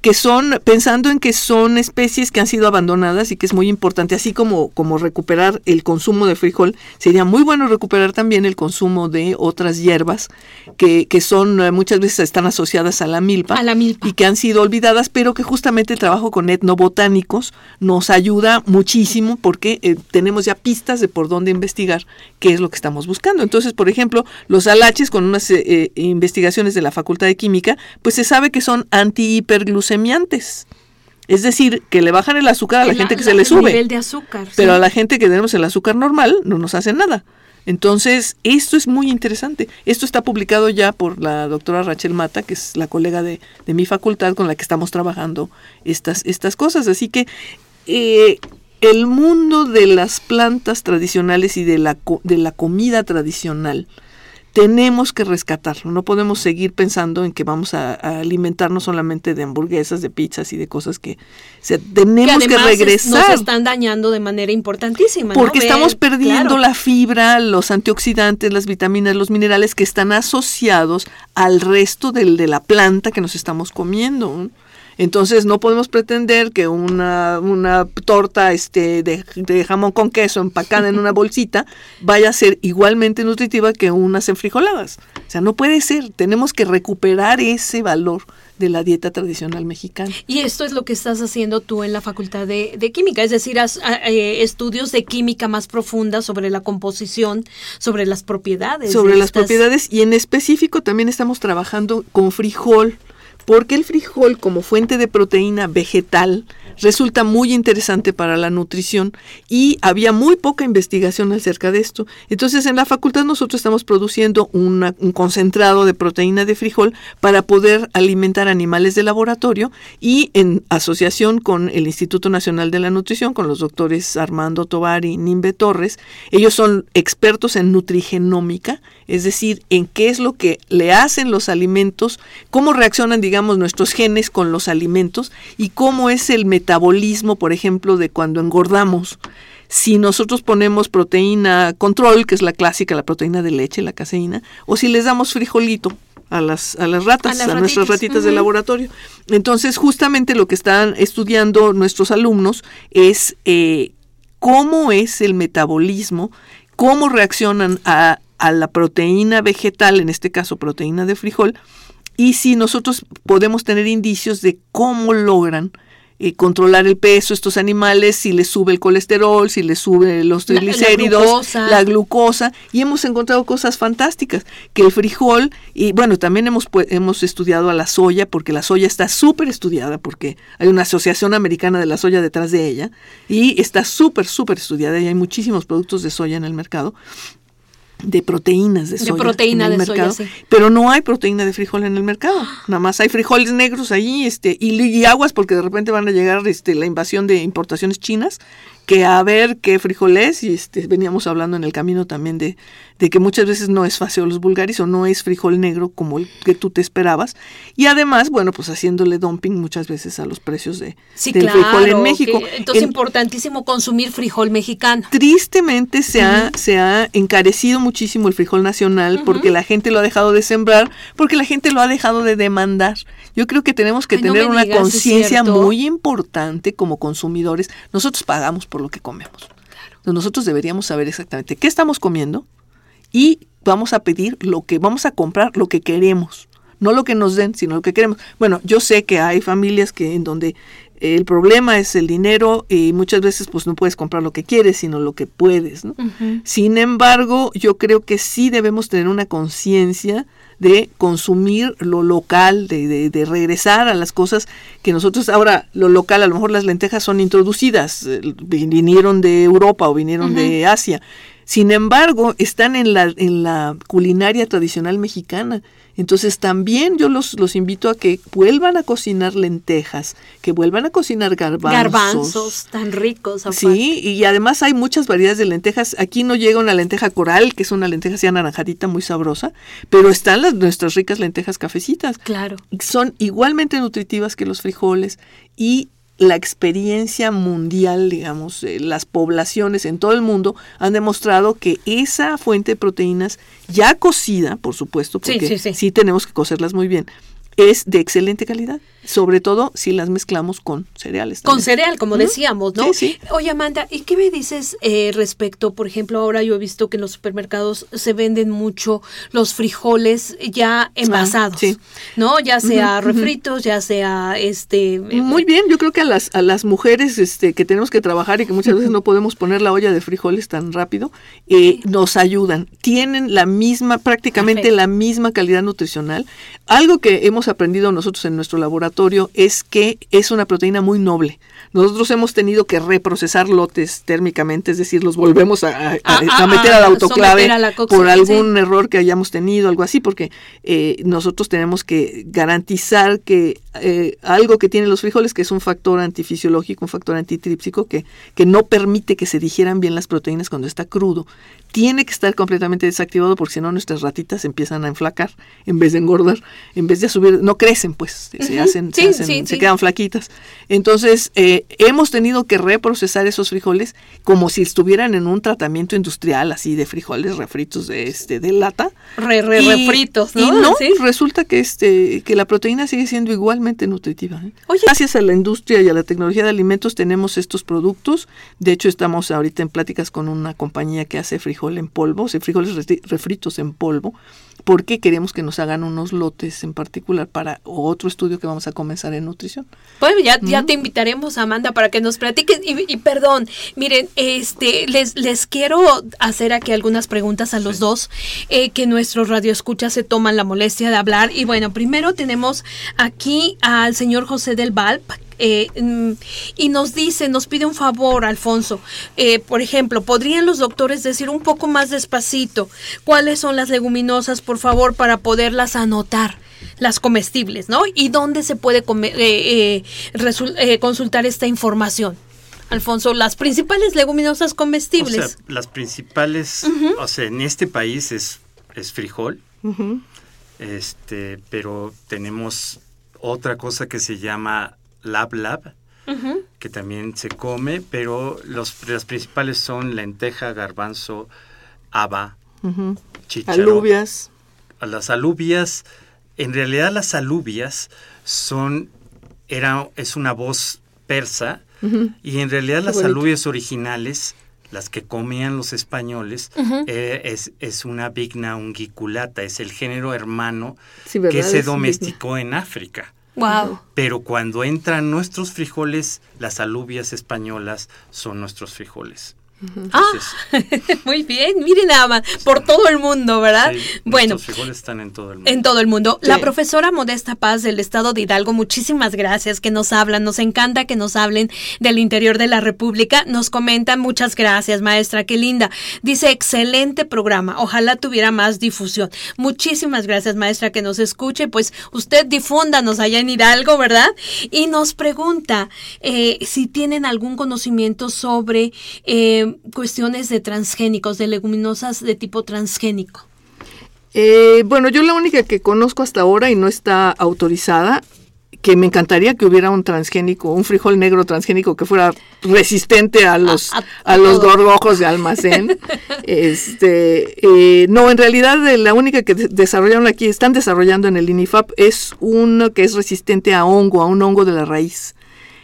que son, pensando en que son especies que han sido abandonadas y que es muy importante, así como, como recuperar el consumo de frijol, sería muy bueno recuperar también el consumo de otras hierbas que, que son eh, muchas veces están asociadas a la milpa, a la milpa y que han sido olvidadas, pero que justamente el trabajo con etnobotánicos nos ayuda muchísimo porque eh, tenemos ya pistas de por dónde investigar qué es lo que estamos buscando. Entonces, por ejemplo, los alaches con unas eh, investigaciones de la Facultad de Química, pues se sabe que son anti-hiperglucemiantes semiantes. Es decir, que le bajan el azúcar a la, gente que se le sube. Nivel de azúcar. Pero a la gente que tenemos el azúcar normal no nos hace nada. Entonces, esto es muy interesante. Esto está publicado ya por la doctora Rachel Mata, que es la colega de, mi facultad con la que estamos trabajando estas, estas cosas. Así que eh, el mundo de las plantas tradicionales y de la, de la comida tradicional tenemos que rescatarlo. No podemos seguir pensando en que vamos a, alimentarnos solamente de hamburguesas, de pizzas y de cosas que tenemos que, regresar. nos están dañando de manera importantísima. Porque estamos perdiendo la fibra, los antioxidantes, las vitaminas, los minerales que están asociados al resto del, de la planta que nos estamos comiendo. Entonces no podemos pretender que una, una torta este, de, jamón con queso empacada en una bolsita vaya a ser igualmente nutritiva que unas enfrijoladas. O sea, no puede ser. Tenemos que recuperar ese valor de la dieta tradicional mexicana. Y esto es lo que estás haciendo tú en la Facultad de, Química, es decir, eh, estudios de química más profunda sobre la composición, sobre las propiedades. Sobre las propiedades y en específico también estamos trabajando con frijol porque el frijol como fuente de proteína vegetal resulta muy interesante para la nutrición y había muy poca investigación acerca de esto. Entonces en la facultad nosotros estamos produciendo un concentrado de proteína de frijol para poder alimentar animales de laboratorio y en asociación con el Instituto Nacional de la Nutrición, con los doctores Armando Tovar y Nimbe Torres, ellos son expertos en nutrigenómica, es decir, en qué es lo que le hacen los alimentos, cómo reaccionan, digamos, nuestros genes con los alimentos y cómo es el metabolismo, por ejemplo, de cuando engordamos. Si nosotros ponemos proteína control, que es la clásica, la proteína de leche, la caseína, o si les damos frijolito, a las, a las ratas, a, nuestras ratitas de laboratorio. Entonces, justamente lo que están estudiando nuestros alumnos es eh, cómo es el metabolismo, cómo reaccionan a, a la proteína vegetal, en este caso proteína de frijol, y si nosotros podemos tener indicios de cómo logran eh, controlar el peso estos animales, si les sube el colesterol, si les sube los triglicéridos, la, glucosa. y hemos encontrado cosas fantásticas, que el frijol, y bueno, también hemos, hemos estudiado a la soya, porque la soya está súper estudiada, porque hay una asociación americana de la soya detrás de ella, y está súper, súper estudiada, y hay muchísimos productos de soya en el mercado, de proteínas de soya. De proteína en el de mercado, soya, Pero no hay proteína de frijol en el mercado. Nada más hay frijoles negros ahí este, y, y, aguas porque de repente van a llegar este, la invasión de importaciones chinas que a ver qué frijoles y este, veníamos hablando en el camino también de, de que muchas veces no es los vulgaris o no es frijol negro como el que tú te esperabas. Y además, bueno, pues haciéndole dumping muchas veces a los precios de, del frijol en México. entonces, es importantísimo consumir frijol mexicano. Tristemente se, ha, se ha encarecido muchísimo el frijol nacional porque la gente lo ha dejado de sembrar, porque la gente lo ha dejado de demandar. Yo creo que tenemos que tener una conciencia muy importante como consumidores. Nosotros pagamos por lo que comemos. Nosotros deberíamos saber exactamente qué estamos comiendo y vamos a pedir lo que vamos a comprar, lo que queremos. No lo que nos den, sino lo que queremos. Bueno, yo sé que hay familias que en donde el problema es el dinero y muchas veces pues no puedes comprar lo que quieres, sino lo que puedes. Sin embargo, yo creo que sí debemos tener una conciencia de consumir lo local, de, de, regresar a las cosas que nosotros ahora, lo local, a lo mejor las lentejas son introducidas, eh, vinieron de Europa o vinieron de Asia. Sin embargo, están en la, en la culinaria tradicional mexicana entonces también yo los, los invito a que vuelvan a cocinar lentejas, que vuelvan a cocinar garbanzos. Garbanzos tan ricos. Sí, y además hay muchas variedades de lentejas. Aquí no llega una lenteja coral, que es una lenteja así anaranjadita muy sabrosa, pero están las nuestras ricas lentejas cafecitas. Claro. Son igualmente nutritivas que los frijoles y la experiencia mundial, digamos, eh, las poblaciones en todo el mundo han demostrado que esa fuente de proteínas ya cocida, por supuesto, porque sí tenemos que cocerlas muy bien, es de excelente calidad sobre todo si las mezclamos con cereales. Con cereal, como decíamos, ¿no? Sí, Oye, Amanda, ¿y qué me dices eh, respecto, por ejemplo, ahora yo he visto que en los supermercados se venden mucho los frijoles ya ah, envasados, ¿no? Ya sea refritos, ya sea este... Eh, Muy bien, yo creo que a las, a las mujeres este, que tenemos que trabajar y que muchas veces no podemos poner la olla de frijoles tan rápido, eh, nos ayudan. Tienen la misma, prácticamente la misma calidad nutricional. Algo que hemos aprendido nosotros en nuestro laboratorio es que es una proteína muy noble. Nosotros hemos tenido que reprocesar lotes térmicamente, es decir, los volvemos a, ah, ah, meter al autoclave por algún error que hayamos tenido, algo así, porque eh, nosotros tenemos que garantizar que eh, algo que tienen los frijoles, que es un factor antifisiológico, un factor antitrípsico, que, que no permite que se digieran bien las proteínas cuando está crudo, tiene que estar completamente desactivado porque si no nuestras ratitas empiezan a enflacar en vez de engordar, en vez de subir, no crecen pues, se hacen, se, quedan flaquitas. Entonces, eh, hemos tenido que reprocesar esos frijoles como si estuvieran en un tratamiento industrial así de frijoles refritos de este de lata. Re, refritos, ¿no? Y no, resulta que este que la proteína sigue siendo igualmente nutritiva. ¿eh? Gracias a la industria y a la tecnología de alimentos tenemos estos productos. De hecho, estamos ahorita en pláticas con una compañía que hace frijoles en polvo, o frijoles refritos en polvo, porque queremos que nos hagan unos lotes en particular para otro estudio que vamos a comenzar en nutrición. Bueno, ya, ya te invitaremos, Amanda, para que nos platiques. Y, perdón, miren, este, les, les quiero hacer aquí algunas preguntas a los dos, eh, que nuestros radioescuchas se toman la molestia de hablar. Y bueno, primero tenemos aquí al señor José del Valp, eh, mm, y nos dice, nos pide un favor, Alfonso. Eh, por ejemplo, ¿podrían los doctores decir un poco más despacito cuáles son las leguminosas, por favor, para poderlas anotar? las comestibles, ¿no? ¿Y dónde se puede eh, consultar esta información? Alfonso, las principales leguminosas comestibles. las principales, o sea, en este país es, es frijol, este, pero tenemos otra cosa que se llama Lab Lab, que también se come, pero los, las principales son lenteja, garbanzo, haba, uh Alubias. Las alubias, en realidad las alubias son, era, es una voz persa, y en realidad las alubias originales, las que comían los españoles, eh, es, es, una vigna ungiculata, es el género hermano que se domesticó en África. Wow. Pero cuando entran nuestros frijoles, las alubias españolas son nuestros frijoles. Ah, muy bien, miren nada más, por todo el mundo, ¿verdad? bueno, frijoles están en todo el mundo. En todo el mundo. La profesora Modesta Paz del Estado de Hidalgo, muchísimas gracias que nos hablan, nos encanta que nos hablen del interior de la República, nos comentan, muchas gracias, maestra, qué linda. Dice, excelente programa, ojalá tuviera más difusión. Muchísimas gracias, maestra, que nos escuche, pues usted difúndanos allá en Hidalgo, ¿verdad? Y nos pregunta eh, si tienen algún conocimiento sobre... Eh, cuestiones de transgénicos, de leguminosas de tipo transgénico? Eh, bueno, yo la única que conozco hasta ahora y no está autorizada, que me encantaría que hubiera un transgénico, un frijol negro transgénico que fuera resistente a los a, los gorgojos de almacén. este, eh, no, en realidad la única que desarrollaron aquí, están desarrollando en el INIFAP, es uno que es resistente a hongo, a un hongo de la raíz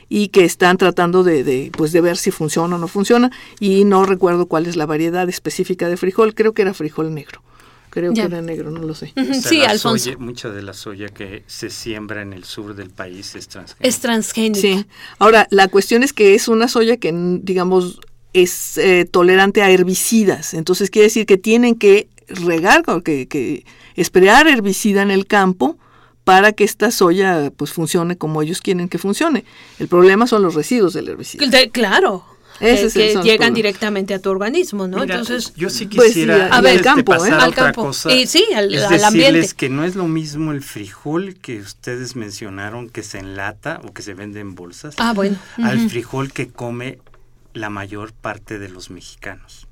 y que están tratando de, de, pues de ver si funciona o no funciona y no recuerdo cuál es la variedad específica de frijol, creo que era frijol negro. Creo que era negro, no lo sé. sí, Alfonso. mucha de la soya que se siembra en el sur del país es transgénica. Es transgénica. Sí. Ahora, la cuestión es que es una soya que, digamos, es eh, tolerante a herbicidas. Entonces, quiere decir que tienen que regar, que, que esperar herbicida en el campo para que esta soya pues funcione como ellos quieren que funcione. El problema son los residuos del herbicida. claro. que, llegan directamente a tu organismo, ¿no? Entonces, yo sí pues quisiera a ver, campo, ¿eh? al campo. Cosa, y sí, al, es al ambiente. que no es lo mismo el frijol que ustedes mencionaron que se enlata o que se vende en bolsas. Ah, bueno. Al frijol que come la mayor parte de los mexicanos.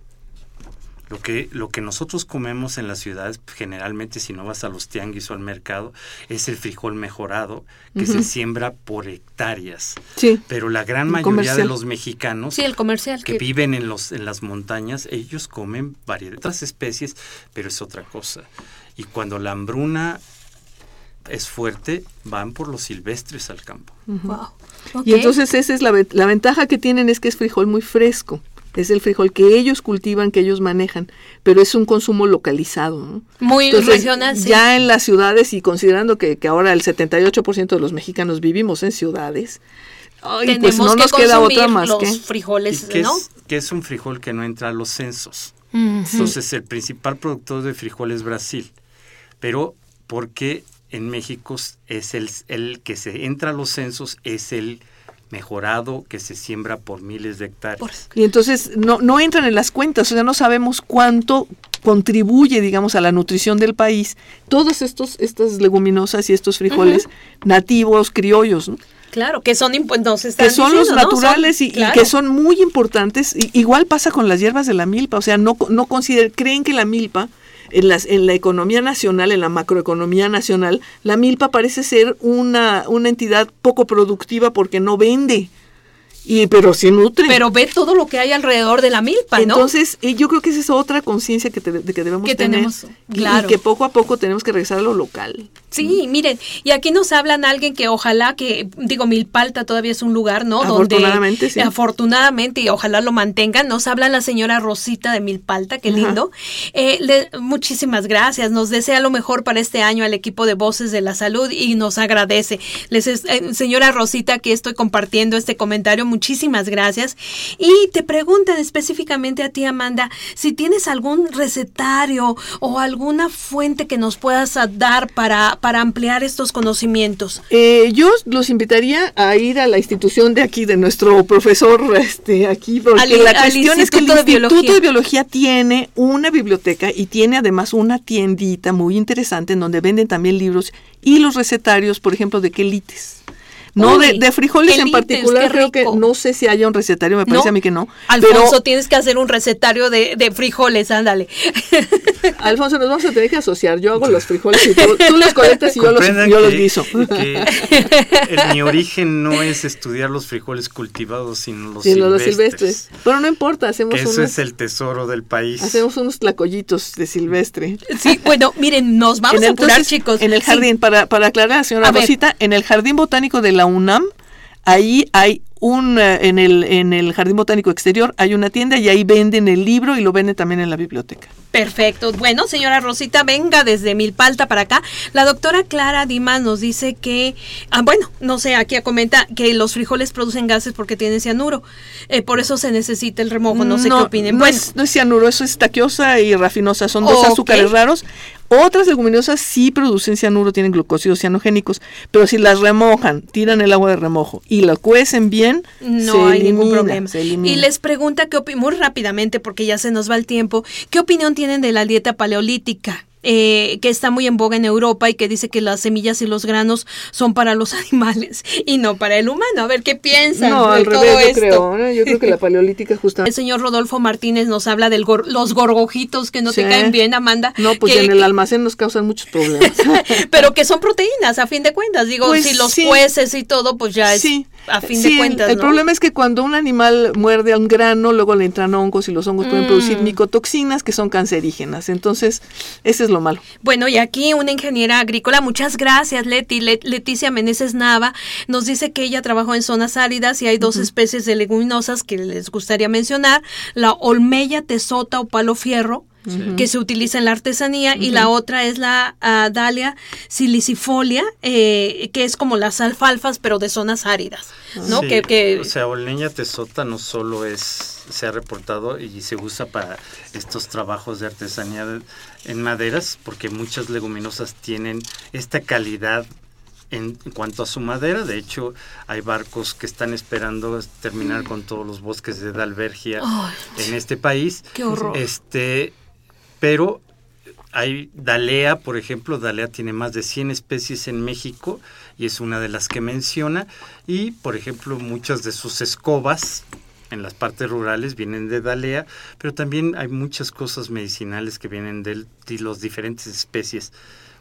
Lo que, lo que nosotros comemos en las ciudades, generalmente si no vas a los tianguis o al mercado, es el frijol mejorado que se siembra por hectáreas. Sí. Pero la gran mayoría de los mexicanos sí, el comercial, que, viven en, los, en las montañas, ellos comen varias otras especies, pero es otra cosa. Y cuando la hambruna es fuerte, van por los silvestres al campo. wow. Y entonces esa es la, la ventaja que tienen es que es frijol muy fresco es el frijol que ellos cultivan, que ellos manejan, pero es un consumo localizado. Muy regional. Ya en las ciudades y considerando que, ahora el 78% de los mexicanos vivimos en ciudades, pues no nos queda otra más los frijoles, que Es, un frijol que no entra a los censos. Entonces el principal productor de frijol es Brasil, pero porque en México es el, el que se entra a los censos es el mejorado que se siembra por miles de hectáreas. Y entonces no, no entran en las cuentas, o sea, no sabemos cuánto contribuye, digamos, a la nutrición del país todas estos, estas leguminosas y estos frijoles nativos, criollos, ¿no? Claro, que son, que son los naturales y, que son muy importantes. igual pasa con las hierbas de la milpa, o sea, no, no consideran, creen que la milpa en, las, en la economía nacional, en la macroeconomía nacional, la milpa parece ser una, una entidad poco productiva porque no vende. Y, pero sí nutre. Pero ve todo lo que hay alrededor de la milpa, ¿no? Entonces, yo creo que esa es otra conciencia que, que debemos tener. y, que poco a poco tenemos que regresar a lo local. Sí, miren, y aquí nos hablan alguien que ojalá que, digo, Milpalta todavía es un lugar, ¿no? Afortunadamente, sí. Afortunadamente, y ojalá lo mantengan. Nos habla la señora Rosita de Milpalta, qué lindo. Eh, muchísimas gracias. Nos desea lo mejor para este año al equipo de Voces de la Salud y nos agradece. Les, eh, señora Rosita, aquí estoy compartiendo este comentario. Muchísimas gracias. Y te preguntan específicamente a ti, Amanda, si tienes algún recetario o alguna fuente que nos puedas dar para para ampliar estos conocimientos? Eh, yo los invitaría a ir a la institución de aquí, de nuestro profesor este, aquí, porque la cuestión es que el Instituto de Biología tiene una biblioteca y tiene además una tiendita muy interesante en donde venden también libros y los recetarios, por ejemplo, de quelites. No, de, frijoles en particular, creo que no sé si haya un recetario, me parece a mí que no. Alfonso, tienes que hacer un recetario de, frijoles, ándale. Alfonso, nos vamos a tener que asociar. Yo hago los frijoles y tú, los colectas y yo los, yo los guiso. mi origen no es estudiar los frijoles cultivados, sino los, silvestres. Pero no importa, hacemos que Eso es el tesoro del país. Hacemos unos tlacoyitos de silvestre. Sí, bueno, miren, nos vamos a apurar, chicos. En el jardín, para, para aclarar, señora Rosita, en el jardín botánico de la UNAM, ahí hay un eh, en el en el jardín botánico exterior hay una tienda y ahí venden el libro y lo venden también en la biblioteca. Perfecto. Bueno, señora Rosita, venga desde Milpalta para acá. La doctora Clara Dimas nos dice que, ah, bueno, no sé, aquí comenta que los frijoles producen gases porque tienen cianuro. Eh, por eso se necesita el remojo. No sé qué opinen. No, es, cianuro, eso es taquiosa y rafinosa. Son dos azúcares raros. Otras leguminosas sí producen cianuro, tienen glucósidos cianogénicos, pero si las remojan, tiran el agua de remojo y la cuecen bien, no hay ningún problema. Y les pregunta qué muy rápidamente porque ya se nos va el tiempo, ¿qué opinión tienen de la dieta paleolítica? Eh, que está muy en boga en Europa y que dice que las semillas y los granos son para los animales y no para el humano. A ver qué piensan no, al todo revés, Yo creo, yo creo que la paleolítica justamente. El señor Rodolfo Martínez nos habla de los gorgojitos que no te caen bien, Amanda. No, pues en el almacén nos causan muchos problemas. Pero que son proteínas, a fin de cuentas. Digo, pues si los sí. y todo, pues ya es a fin de cuentas. El problema es que cuando un animal muerde a un grano, luego le entran hongos y los hongos pueden producir mm. micotoxinas que son cancerígenas. Entonces, ese es lo malo. Bueno, y aquí una ingeniera agrícola, muchas gracias, Leti. Leticia Meneses Nava nos dice que ella trabajó en zonas áridas y hay dos especies de leguminosas que les gustaría mencionar: la olmeya tesota o palo fierro que se utiliza en la artesanía, y la otra es la uh, Dalia silicifolia, eh, que es como las alfalfas, pero de zonas áridas. ¿no? que, O sea, Olmeña tesota no solo es se ha reportado y se usa para estos trabajos de artesanía en maderas, porque muchas leguminosas tienen esta calidad en, cuanto a su madera. De hecho, hay barcos que están esperando terminar con todos los bosques de Dalbergia en este país. Qué horror. Este, pero hay Dalea, por ejemplo, Dalea tiene más de 100 especies en México y es una de las que menciona. Y, por ejemplo, muchas de sus escobas en las partes rurales vienen de Dalea, pero también hay muchas cosas medicinales que vienen de, de las diferentes especies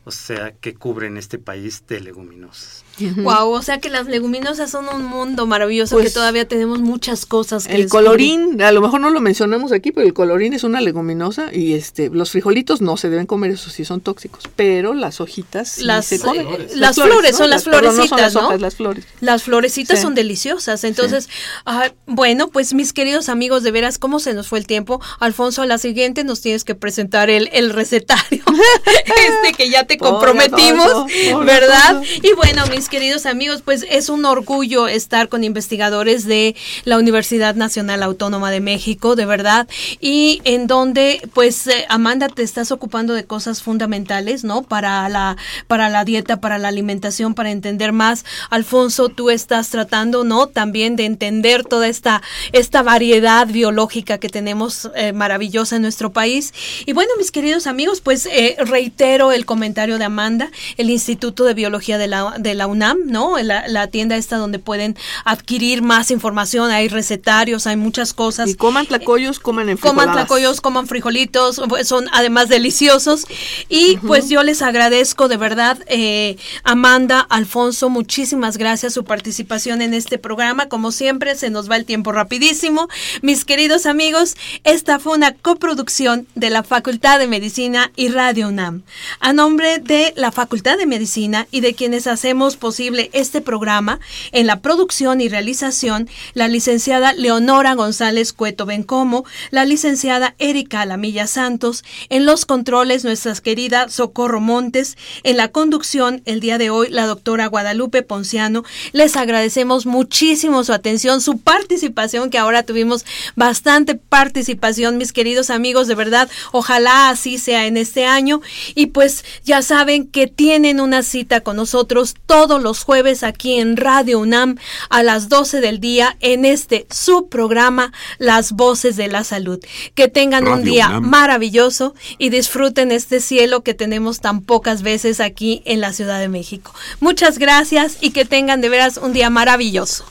o sea, que cubren este país de leguminosas. Wow, o sea que las leguminosas son un mundo maravilloso que pues, todavía tenemos muchas cosas que El colorín, a lo mejor no lo mencionamos aquí, pero el colorín es una leguminosa y este los frijolitos no se deben comer, eso sí son tóxicos, pero las hojitas las, se comen. las, flores, son las, florecitas, ¿no? las flores. Las florecitas son deliciosas. Entonces, ah, bueno, pues mis queridos amigos, de veras cómo se nos fue el tiempo. Alfonso, a la siguiente nos tienes que presentar el, el recetario este que ya te comprometimos, ¿verdad? Y bueno, mis queridos amigos, pues es un orgullo estar con investigadores de la Universidad Nacional Autónoma de México, de verdad, y en donde, pues, eh, Amanda, te estás ocupando de cosas fundamentales, ¿no? Para la, para la dieta, para la alimentación, para entender más. Alfonso, tú estás tratando, ¿no? También de entender toda esta, esta variedad biológica que tenemos eh, maravillosa en nuestro país. Y bueno, mis queridos amigos, pues eh, reitero el comentario de Amanda, el Instituto de Biología de la, de la UNAM, ¿no? La, la, tienda esta donde pueden adquirir más información, hay recetarios, hay muchas cosas. Y coman tlacoyos, coman en Coman tlacoyos, coman frijolitos, pues, son además deliciosos. Y pues yo les agradezco de verdad, eh, Amanda, Alfonso, muchísimas gracias su participación en este programa. Como siempre, se nos va el tiempo rapidísimo. Mis queridos amigos, esta fue una coproducción de la Facultad de Medicina y Radio UNAM. A nombre de la Facultad de Medicina y de quienes hacemos posible este programa, en la producción y realización, la licenciada Leonora González Cueto Bencomo, la licenciada Erika Alamilla Santos, en los controles nuestra querida Socorro Montes, en la conducción el día de hoy la doctora Guadalupe Ponciano. Les agradecemos muchísimo su atención, su participación, que ahora tuvimos bastante participación, mis queridos amigos, de verdad, ojalá así sea en este año. Y pues ya saben que tienen una cita con nosotros todos los jueves aquí en Radio UNAM a las 12 del día en este subprograma Las Voces de la Salud. Que tengan un día maravilloso y disfruten este cielo que tenemos tan pocas veces aquí en la Ciudad de México. Muchas gracias y que tengan de veras un día maravilloso.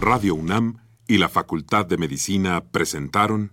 Radio UNAM y la Facultad de Medicina presentaron